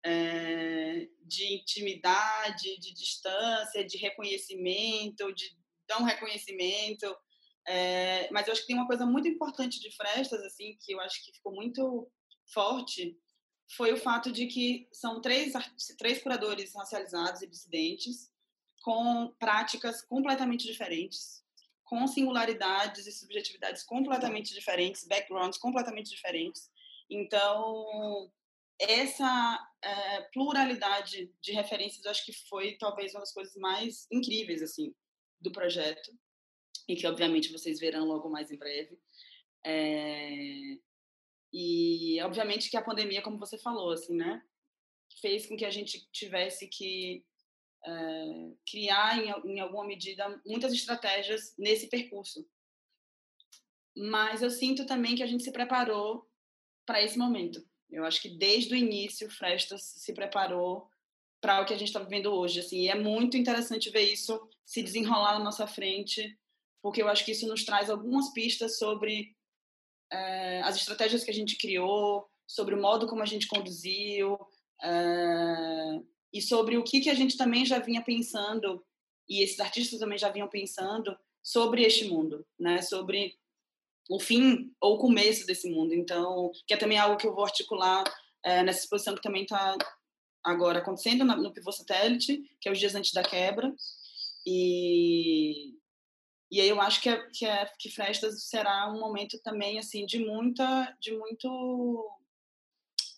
é, de intimidade, de distância, de reconhecimento, de não reconhecimento. É, mas eu acho que tem uma coisa muito importante de Frestas, assim, que eu acho que ficou muito forte, foi o fato de que são três, três curadores racializados e dissidentes com práticas completamente diferentes, com singularidades e subjetividades completamente diferentes, backgrounds completamente diferentes. Então, essa é, pluralidade de referências, eu acho que foi talvez uma das coisas mais incríveis assim do projeto e que obviamente vocês verão logo mais em breve. É, e obviamente que a pandemia, como você falou, assim, né, fez com que a gente tivesse que uh, criar, em, em alguma medida, muitas estratégias nesse percurso. Mas eu sinto também que a gente se preparou para esse momento. Eu acho que desde o início, Frestas se preparou para o que a gente está vivendo hoje. Assim, e é muito interessante ver isso se desenrolar na nossa frente, porque eu acho que isso nos traz algumas pistas sobre uh, as estratégias que a gente criou, sobre o modo como a gente conduziu, uh, e sobre o que, que a gente também já vinha pensando, e esses artistas também já vinham pensando, sobre este mundo, né? sobre o fim ou o começo desse mundo. Então, que é também algo que eu vou articular é, nessa exposição que também está agora acontecendo no Pivô Satélite, que é os dias antes da quebra. E, e aí eu acho que, é, que, é, que será um momento também assim de muita, de muito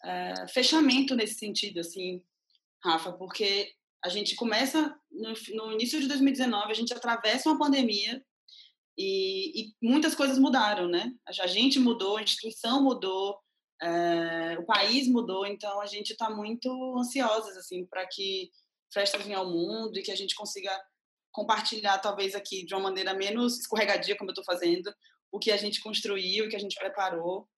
é, fechamento nesse sentido, assim, Rafa, porque a gente começa no, no início de 2019, a gente atravessa uma pandemia e, e, muitas coisas mudaram, né? A gente mudou, a instituição mudou, é, o país mudou, então a gente está muito ansiosas assim para que festas venham ao mundo e que a gente consiga compartilhar talvez aqui de uma maneira menos escorregadia como eu estou fazendo o que a gente construiu, o que a gente preparou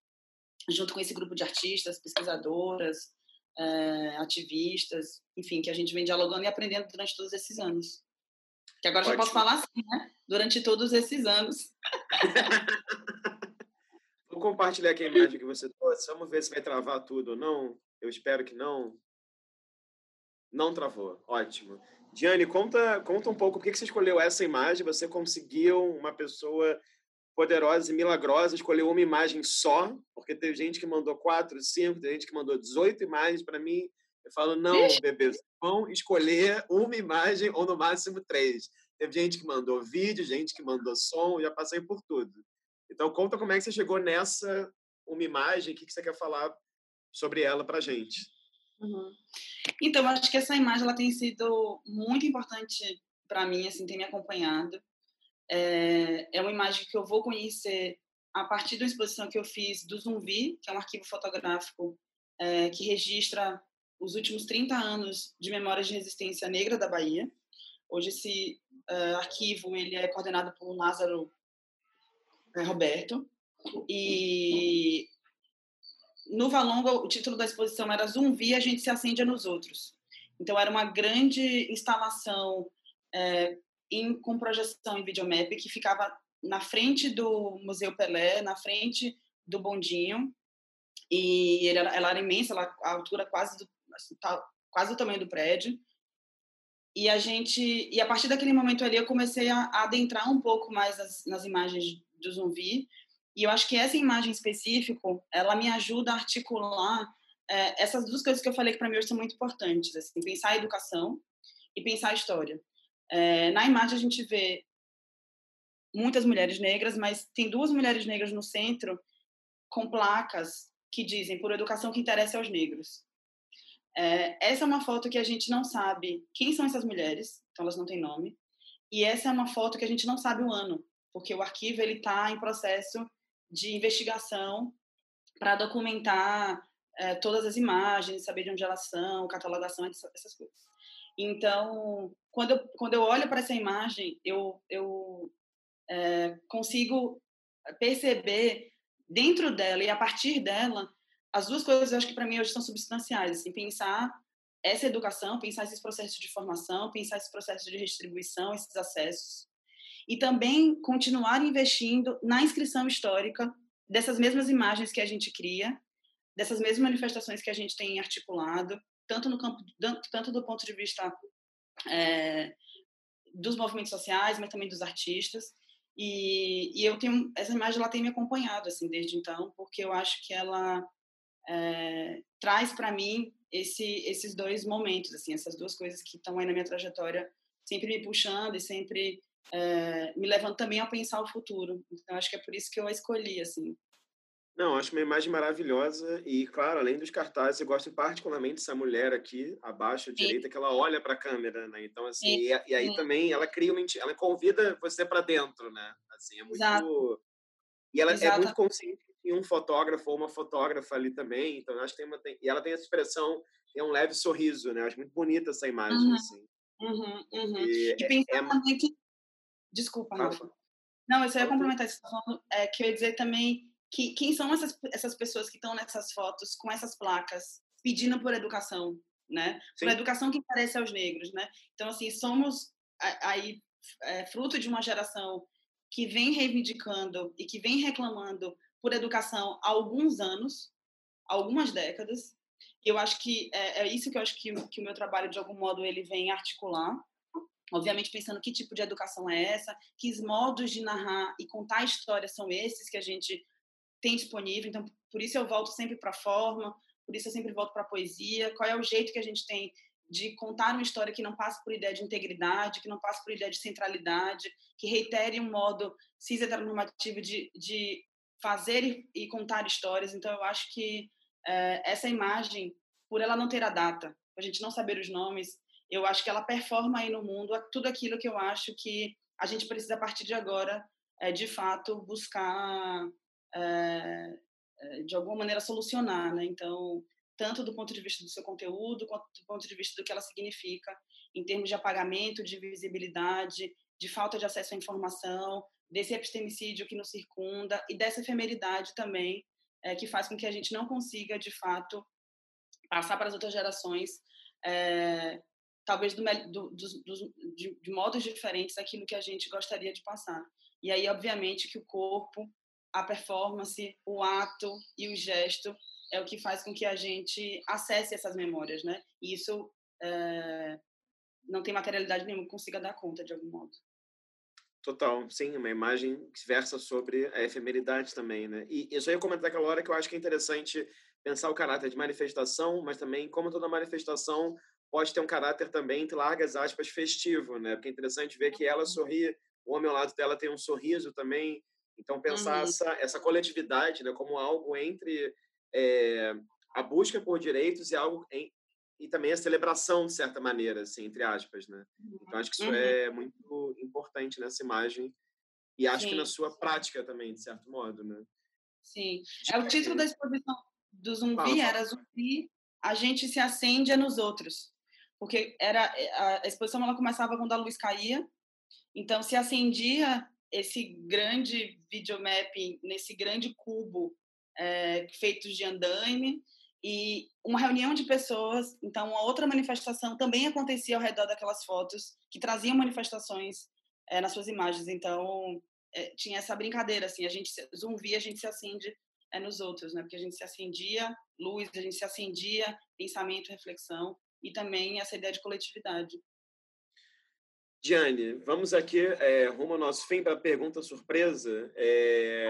junto com esse grupo de artistas, pesquisadoras, é, ativistas, enfim, que a gente vem dialogando e aprendendo durante todos esses anos. Que agora Ótimo. já posso falar assim, né? Durante todos esses anos.
Vou compartilhar aqui a imagem que você trouxe. Vamos ver se vai travar tudo ou não. Eu espero que não. Não travou. Ótimo. Diane, conta, conta um pouco por que você escolheu essa imagem. Você conseguiu uma pessoa poderosa e milagrosa, escolheu uma imagem só, porque teve gente que mandou quatro, cinco, tem gente que mandou 18 imagens para mim. Eu falo, não, bebês, vão escolher uma imagem ou no máximo três. Teve gente que mandou vídeo, gente que mandou som, já passei por tudo. Então, conta como é que você chegou nessa uma imagem, o que, que você quer falar sobre ela para a gente?
Uhum. Então, acho que essa imagem ela tem sido muito importante para mim, assim, tem me acompanhado. É, é uma imagem que eu vou conhecer a partir da exposição que eu fiz do Zumbi, que é um arquivo fotográfico é, que registra os últimos 30 anos de memórias de resistência negra da Bahia. Hoje esse uh, arquivo ele é coordenado por Lázaro Roberto e no Valonga o título da exposição era Zumbi a gente se acende nos outros. Então era uma grande instalação é, em, com projeção em videomap que ficava na frente do Museu Pelé, na frente do bondinho e ele, ela era imensa, ela, a altura quase do, assim, tá, quase do tamanho do prédio. E a gente, e a partir daquele momento ali, eu comecei a, a adentrar um pouco mais nas, nas imagens do zumbi. E eu acho que essa imagem específica, ela me ajuda a articular é, essas duas coisas que eu falei que para mim hoje são muito importantes, assim, pensar a educação e pensar a história. É, na imagem a gente vê muitas mulheres negras, mas tem duas mulheres negras no centro com placas que dizem por educação que interessa aos negros. É, essa é uma foto que a gente não sabe quem são essas mulheres, então elas não têm nome. E essa é uma foto que a gente não sabe o ano, porque o arquivo ele está em processo de investigação para documentar é, todas as imagens, saber de onde elas são, catalogação, essas coisas. Então, quando eu, quando eu olho para essa imagem, eu, eu é, consigo perceber dentro dela e a partir dela as duas coisas eu acho que para mim hoje são substanciais, assim, pensar essa educação, pensar esses processos de formação, pensar esses processos de distribuição, esses acessos, e também continuar investindo na inscrição histórica dessas mesmas imagens que a gente cria, dessas mesmas manifestações que a gente tem articulado, tanto no campo, tanto do ponto de vista é, dos movimentos sociais, mas também dos artistas. E, e eu tenho essa imagem, ela tem me acompanhado assim desde então, porque eu acho que ela é, traz para mim esse, esses dois momentos, assim, essas duas coisas que estão aí na minha trajetória, sempre me puxando e sempre é, me levando também a pensar o futuro. Então, acho que é por isso que eu a escolhi, assim.
Não, acho uma imagem maravilhosa e, claro, além dos cartazes, eu gosto particularmente dessa mulher aqui, abaixo à direita, que ela olha para a câmera, né? Então, assim, e, e, aí também ela cria uma... Ela convida você para dentro, né? Assim, é muito... Exato. E ela Exato. é muito consciente e um fotógrafo ou uma fotógrafa ali também. Então, acho que tem uma. Tem, e ela tem essa expressão, tem um leve sorriso, né? Acho muito bonita essa imagem,
uhum.
assim.
Uhum, uhum. E, e pensar é, é... também que. Desculpa, Rafa. Não, eu só ia complementar isso. Tá é, que eu ia dizer também que quem são essas, essas pessoas que estão nessas fotos com essas placas pedindo por educação, né? Sim. Por educação que interessa aos negros, né? Então, assim, somos aí é, fruto de uma geração que vem reivindicando e que vem reclamando por educação há alguns anos, algumas décadas. E eu acho que é, é isso que eu acho que, que o meu trabalho, de algum modo, ele vem articular. Obviamente, pensando que tipo de educação é essa, que modos de narrar e contar histórias são esses que a gente tem disponível. Então, por isso eu volto sempre para a forma, por isso eu sempre volto para a poesia. Qual é o jeito que a gente tem de contar uma história que não passe por ideia de integridade, que não passe por ideia de centralidade, que reitere um modo cis heteronormativo de, de fazer e, e contar histórias. Então, eu acho que é, essa imagem, por ela não ter a data, a gente não saber os nomes, eu acho que ela performa aí no mundo tudo aquilo que eu acho que a gente precisa, a partir de agora, é, de fato, buscar, é, de alguma maneira, solucionar. Né? Então, tanto do ponto de vista do seu conteúdo, quanto do ponto de vista do que ela significa, em termos de apagamento, de visibilidade, de falta de acesso à informação, desse epistemicídio que nos circunda e dessa efemeridade também, é, que faz com que a gente não consiga, de fato, passar para as outras gerações, é, talvez do, do, do, de, de modos diferentes, aquilo que a gente gostaria de passar. E aí, obviamente, que o corpo, a performance, o ato e o gesto é o que faz com que a gente acesse essas memórias, né? E isso é, não tem materialidade nenhuma que consiga dar conta de algum modo.
Total, sim, uma imagem que versa sobre a efemeridade também, né? E eu só ia comentar aquela hora que eu acho que é interessante pensar o caráter de manifestação, mas também como toda manifestação pode ter um caráter também, entre largas aspas, festivo, né? Porque é interessante ver que ela sorri, o homem ao lado dela tem um sorriso também, Então, pensar uhum. essa, essa coletividade né, como algo entre é, a busca por direitos e algo em, e também a celebração, de certa maneira, assim, entre aspas, né? Então, acho que isso uhum. é muito importante nessa imagem e acho Sim. que na sua prática também, de certo modo, né?
Sim. É o título da exposição do Zumbi fala, era Zumbi, a gente se acende é nos outros. Porque era a exposição ela começava quando a luz caía, então se acendia esse grande videomapping nesse grande cubo é, feito de andaime e uma reunião de pessoas, então uma outra manifestação também acontecia ao redor daquelas fotos que traziam manifestações é, nas suas imagens. Então é, tinha essa brincadeira assim, a gente zumbi, a gente se acende é nos outros, né? Porque a gente se acendia luz, a gente se acendia pensamento, reflexão e também essa ideia de coletividade.
Diane, vamos aqui é, rumo ao nosso fim para a pergunta surpresa. É,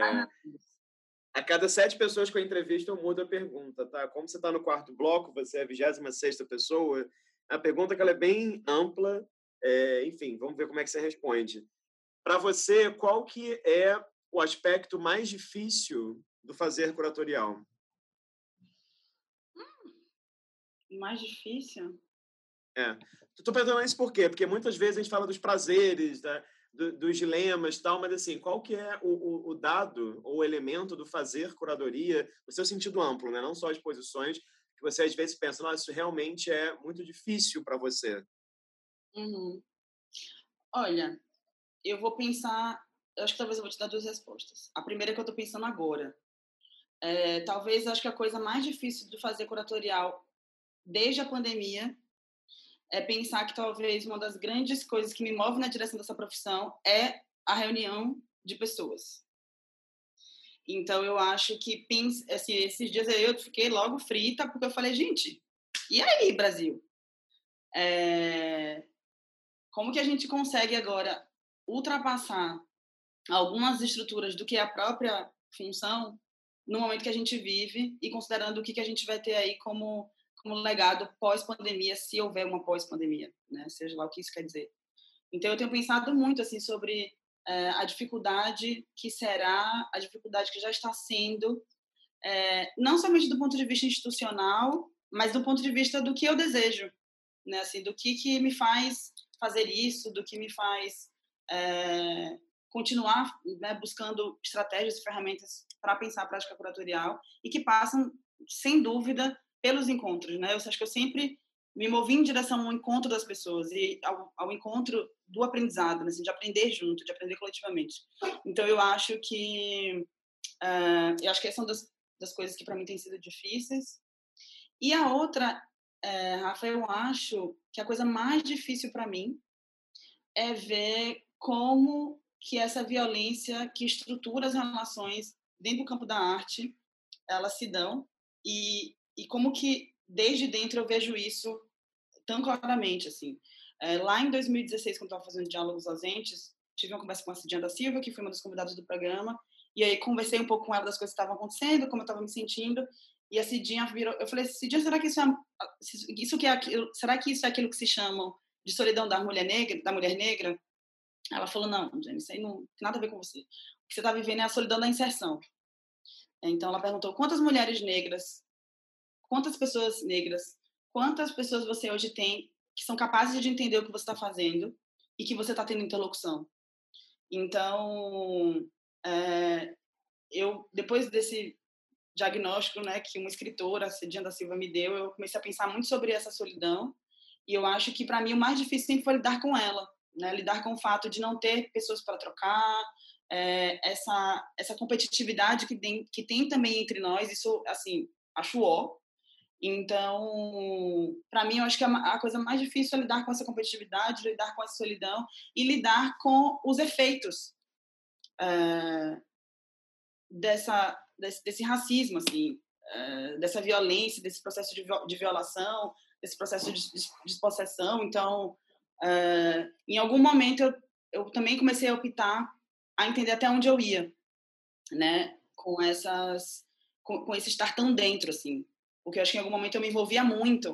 a cada sete pessoas que eu entrevisto, eu mudo a pergunta, tá? Como você está no quarto bloco, você é a 26 pessoa, a pergunta que ela é bem ampla, é, enfim, vamos ver como é que você responde. Para você, qual que é o aspecto mais difícil do fazer curatorial?
Hum, mais difícil?
É. Estou perguntando isso por quê? Porque muitas vezes a gente fala dos prazeres, da, do, dos dilemas tal, mas assim, qual que é o, o, o, dado ou o elemento do fazer curadoria no seu sentido amplo, né? não só as posições, que você às vezes pensa, nossa, isso realmente é muito difícil para você?
Uhum. Olha, eu vou pensar, eu acho que talvez eu vou te dar duas respostas. A primeira é que eu estou pensando agora. É, talvez acho que a coisa mais difícil de fazer curatorial desde a pandemia é pensar que talvez uma das grandes coisas que me move na direção dessa profissão é a reunião de pessoas. Então, eu acho que assim, esses dias eu fiquei logo frita, porque eu falei, gente, e aí, Brasil? É... Como que a gente consegue agora ultrapassar algumas estruturas do que é a própria função no momento que a gente vive e considerando o que, que a gente vai ter aí como como legado pós-pandemia, se houver uma pós-pandemia, né? Seja lá o que isso quer dizer. Então, eu tenho pensado muito assim sobre é, a dificuldade que será, a dificuldade que já está sendo, é, não somente do ponto de vista institucional, mas do ponto de vista do que eu desejo, né? Assim, do que que me faz fazer isso, do que me faz é, continuar né, buscando estratégias e ferramentas para pensar a prática curatorial e que passam, sem dúvida, pelos encontros, né? Eu acho que eu sempre me movi em direção ao encontro das pessoas e ao, ao encontro do aprendizado, né? assim, de aprender junto, de aprender coletivamente. Então eu acho que uh, eu acho que essa é uma das, das coisas que para mim tem sido difíceis. E a outra, uh, Rafa, eu acho que a coisa mais difícil para mim é ver como que essa violência que estrutura as relações dentro do campo da arte elas se dão e e como que desde dentro eu vejo isso tão claramente assim. É, lá em 2016, quando estava fazendo diálogos ausentes, tive uma conversa com a Cidinha da Silva, que foi uma das convidadas do programa, e aí conversei um pouco com ela das coisas que estavam acontecendo, como eu estava me sentindo, e a Cidinha virou, eu falei, Cidinha, será que isso é, isso que é aquilo, será que isso é aquilo que se chama de solidão da mulher negra, da mulher negra? Ela falou, não, Jenny, isso aí não tem nada a ver com você. O que você está vivendo é a solidão da inserção. Então ela perguntou, quantas mulheres negras quantas pessoas negras, quantas pessoas você hoje tem que são capazes de entender o que você está fazendo e que você está tendo interlocução. Então, é, eu depois desse diagnóstico, né, que uma escritora, Cidinha da Silva, me deu, eu comecei a pensar muito sobre essa solidão e eu acho que para mim o mais difícil sempre foi lidar com ela, né, lidar com o fato de não ter pessoas para trocar, é, essa essa competitividade que tem que tem também entre nós, isso assim acho ó, então, para mim, eu acho que a coisa mais difícil é lidar com essa competitividade, lidar com essa solidão e lidar com os efeitos é, dessa, desse, desse, racismo, assim, é, dessa violência, desse processo de, de, violação, desse processo de despossessão. Então, é, em algum momento, eu, eu também comecei a optar a entender até onde eu ia, né, com essas, com, com esse estar tão dentro, assim porque eu acho que em algum momento eu me envolvia muito.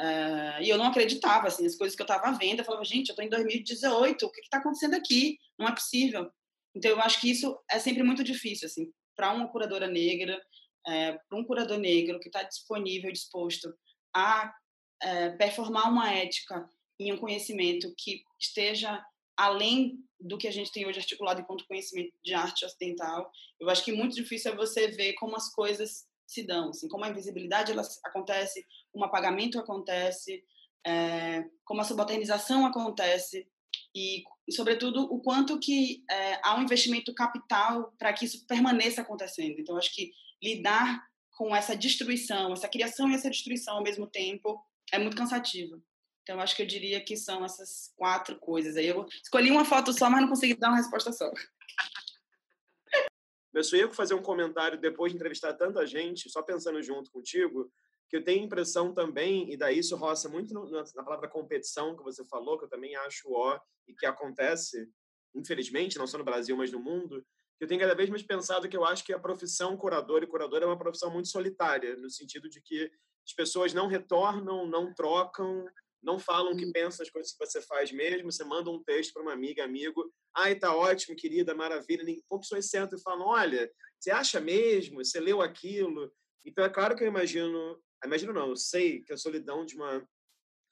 Uh, e eu não acreditava, assim, as coisas que eu estava vendo. Eu falava, gente, eu estou em 2018, o que está acontecendo aqui? Não é possível. Então, eu acho que isso é sempre muito difícil, assim, para uma curadora negra, é, para um curador negro que está disponível, disposto a é, performar uma ética em um conhecimento que esteja além do que a gente tem hoje articulado enquanto conhecimento de arte ocidental. Eu acho que muito difícil é você ver como as coisas se dão, assim, como a invisibilidade ela acontece, o apagamento acontece, é, como a subalternização acontece e, e, sobretudo, o quanto que é, há um investimento capital para que isso permaneça acontecendo. Então, acho que lidar com essa destruição, essa criação e essa destruição ao mesmo tempo é muito cansativo. Então, acho que eu diria que são essas quatro coisas. Aí eu escolhi uma foto só, mas não consegui dar uma resposta só.
Eu só ia fazer um comentário depois de entrevistar tanta gente, só pensando junto contigo, que eu tenho a impressão também, e daí isso roça muito na palavra competição que você falou, que eu também acho ó, e que acontece, infelizmente, não só no Brasil, mas no mundo, que eu tenho cada vez mais pensado que eu acho que a profissão curador e curadora é uma profissão muito solitária, no sentido de que as pessoas não retornam, não trocam, não falam o que pensam as coisas que você faz mesmo. Você manda um texto para uma amiga, amigo. Ai, tá ótimo, querida, maravilha. Poucas pessoas sentam e falam: olha, você acha mesmo? Você leu aquilo? Então, é claro que eu imagino Imagino não, eu sei que a solidão de uma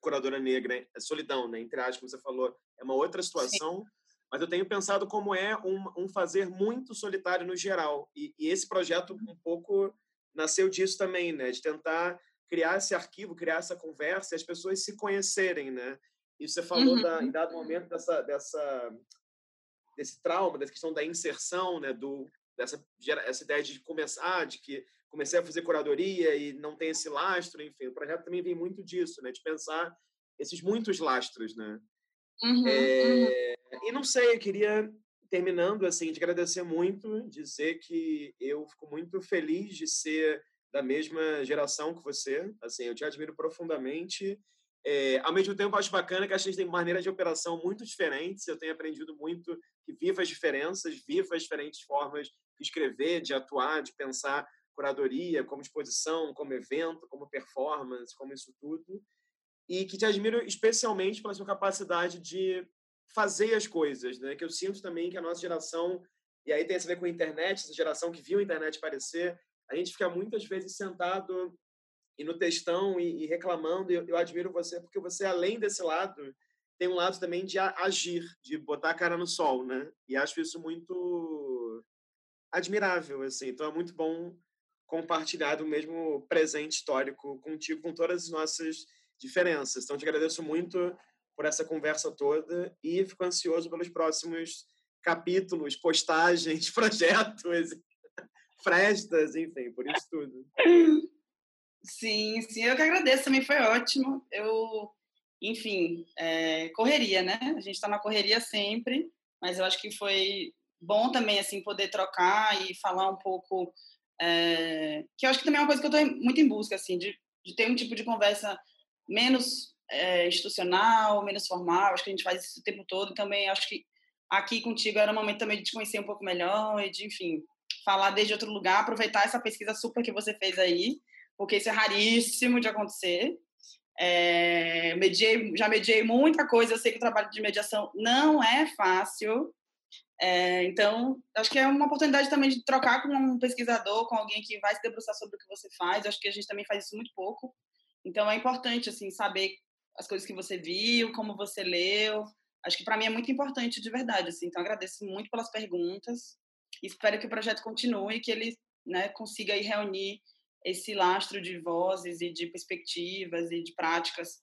curadora negra, é solidão, né, entre aspas, como você falou, é uma outra situação, Sim. mas eu tenho pensado como é um, um fazer muito solitário no geral. E, e, esse projeto um pouco nasceu disso também, né, de tentar criar esse arquivo, criar essa conversa e as pessoas se conhecerem, né. E você falou uhum. da, em dado momento dessa, dessa desse trauma, dessa questão da inserção, né, do dessa essa ideia de começar, de que comecei a fazer curadoria e não tem esse lastro, enfim, o projeto também vem muito disso, né, de pensar esses muitos lastros, né. Uhum, é, uhum. E não sei, eu queria terminando assim de agradecer muito, dizer que eu fico muito feliz de ser da mesma geração que você, assim, eu te admiro profundamente. É, ao mesmo tempo, acho bacana que a gente tem maneiras de operação muito diferentes. Eu tenho aprendido muito que viva as diferenças, viva as diferentes formas de escrever, de atuar, de pensar curadoria, como exposição, como evento, como performance, como isso tudo. E que te admiro especialmente pela sua capacidade de fazer as coisas, né? Que eu sinto também que a nossa geração, e aí tem a ver com a internet, essa geração que viu a internet aparecer, a gente fica muitas vezes sentado e no textão e, e reclamando. E eu, eu admiro você porque você, além desse lado, tem um lado também de agir, de botar a cara no sol, né? E acho isso muito admirável, assim. Então é muito bom compartilhar o mesmo presente histórico contigo, com todas as nossas diferenças. Então, te agradeço muito por essa conversa toda e fico ansioso pelos próximos capítulos, postagens, projetos, festas, enfim, por isso tudo.
Sim, sim, eu que agradeço, também foi ótimo. Eu, enfim, é, correria, né? A gente está na correria sempre, mas eu acho que foi bom também, assim, poder trocar e falar um pouco é, que eu acho que também é uma coisa que eu estou muito em busca, assim, de, de ter um tipo de conversa menos é, institucional, menos formal. Acho que a gente faz isso o tempo todo. Também acho que aqui contigo era um momento também de te conhecer um pouco melhor e de, enfim, falar desde outro lugar, aproveitar essa pesquisa super que você fez aí, porque isso é raríssimo de acontecer. É, mediei, já mediei muita coisa, eu sei que o trabalho de mediação não é fácil, é, então, acho que é uma oportunidade também de trocar com um pesquisador, com alguém que vai se debruçar sobre o que você faz. Acho que a gente também faz isso muito pouco. Então, é importante assim saber as coisas que você viu, como você leu. Acho que para mim é muito importante de verdade. Assim. Então, agradeço muito pelas perguntas. Espero que o projeto continue, que ele né, consiga aí reunir esse lastro de vozes e de perspectivas e de práticas,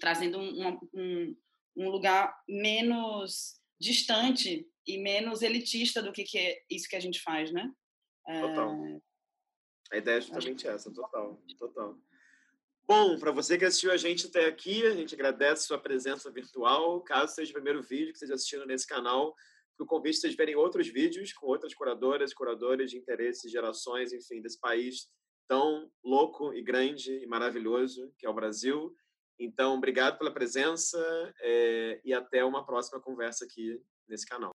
trazendo um, um, um lugar menos distante e menos elitista do que, que é isso que a gente faz, né?
Total. É... A ideia é justamente Acho... essa, total, total. Bom, para você que assistiu a gente até aqui, a gente agradece a sua presença virtual. Caso seja o primeiro vídeo que esteja assistindo nesse canal, o convite vocês verem outros vídeos com outras curadoras, curadores de interesses, gerações, enfim, desse país tão louco e grande e maravilhoso que é o Brasil. Então, obrigado pela presença é, e até uma próxima conversa aqui nesse canal.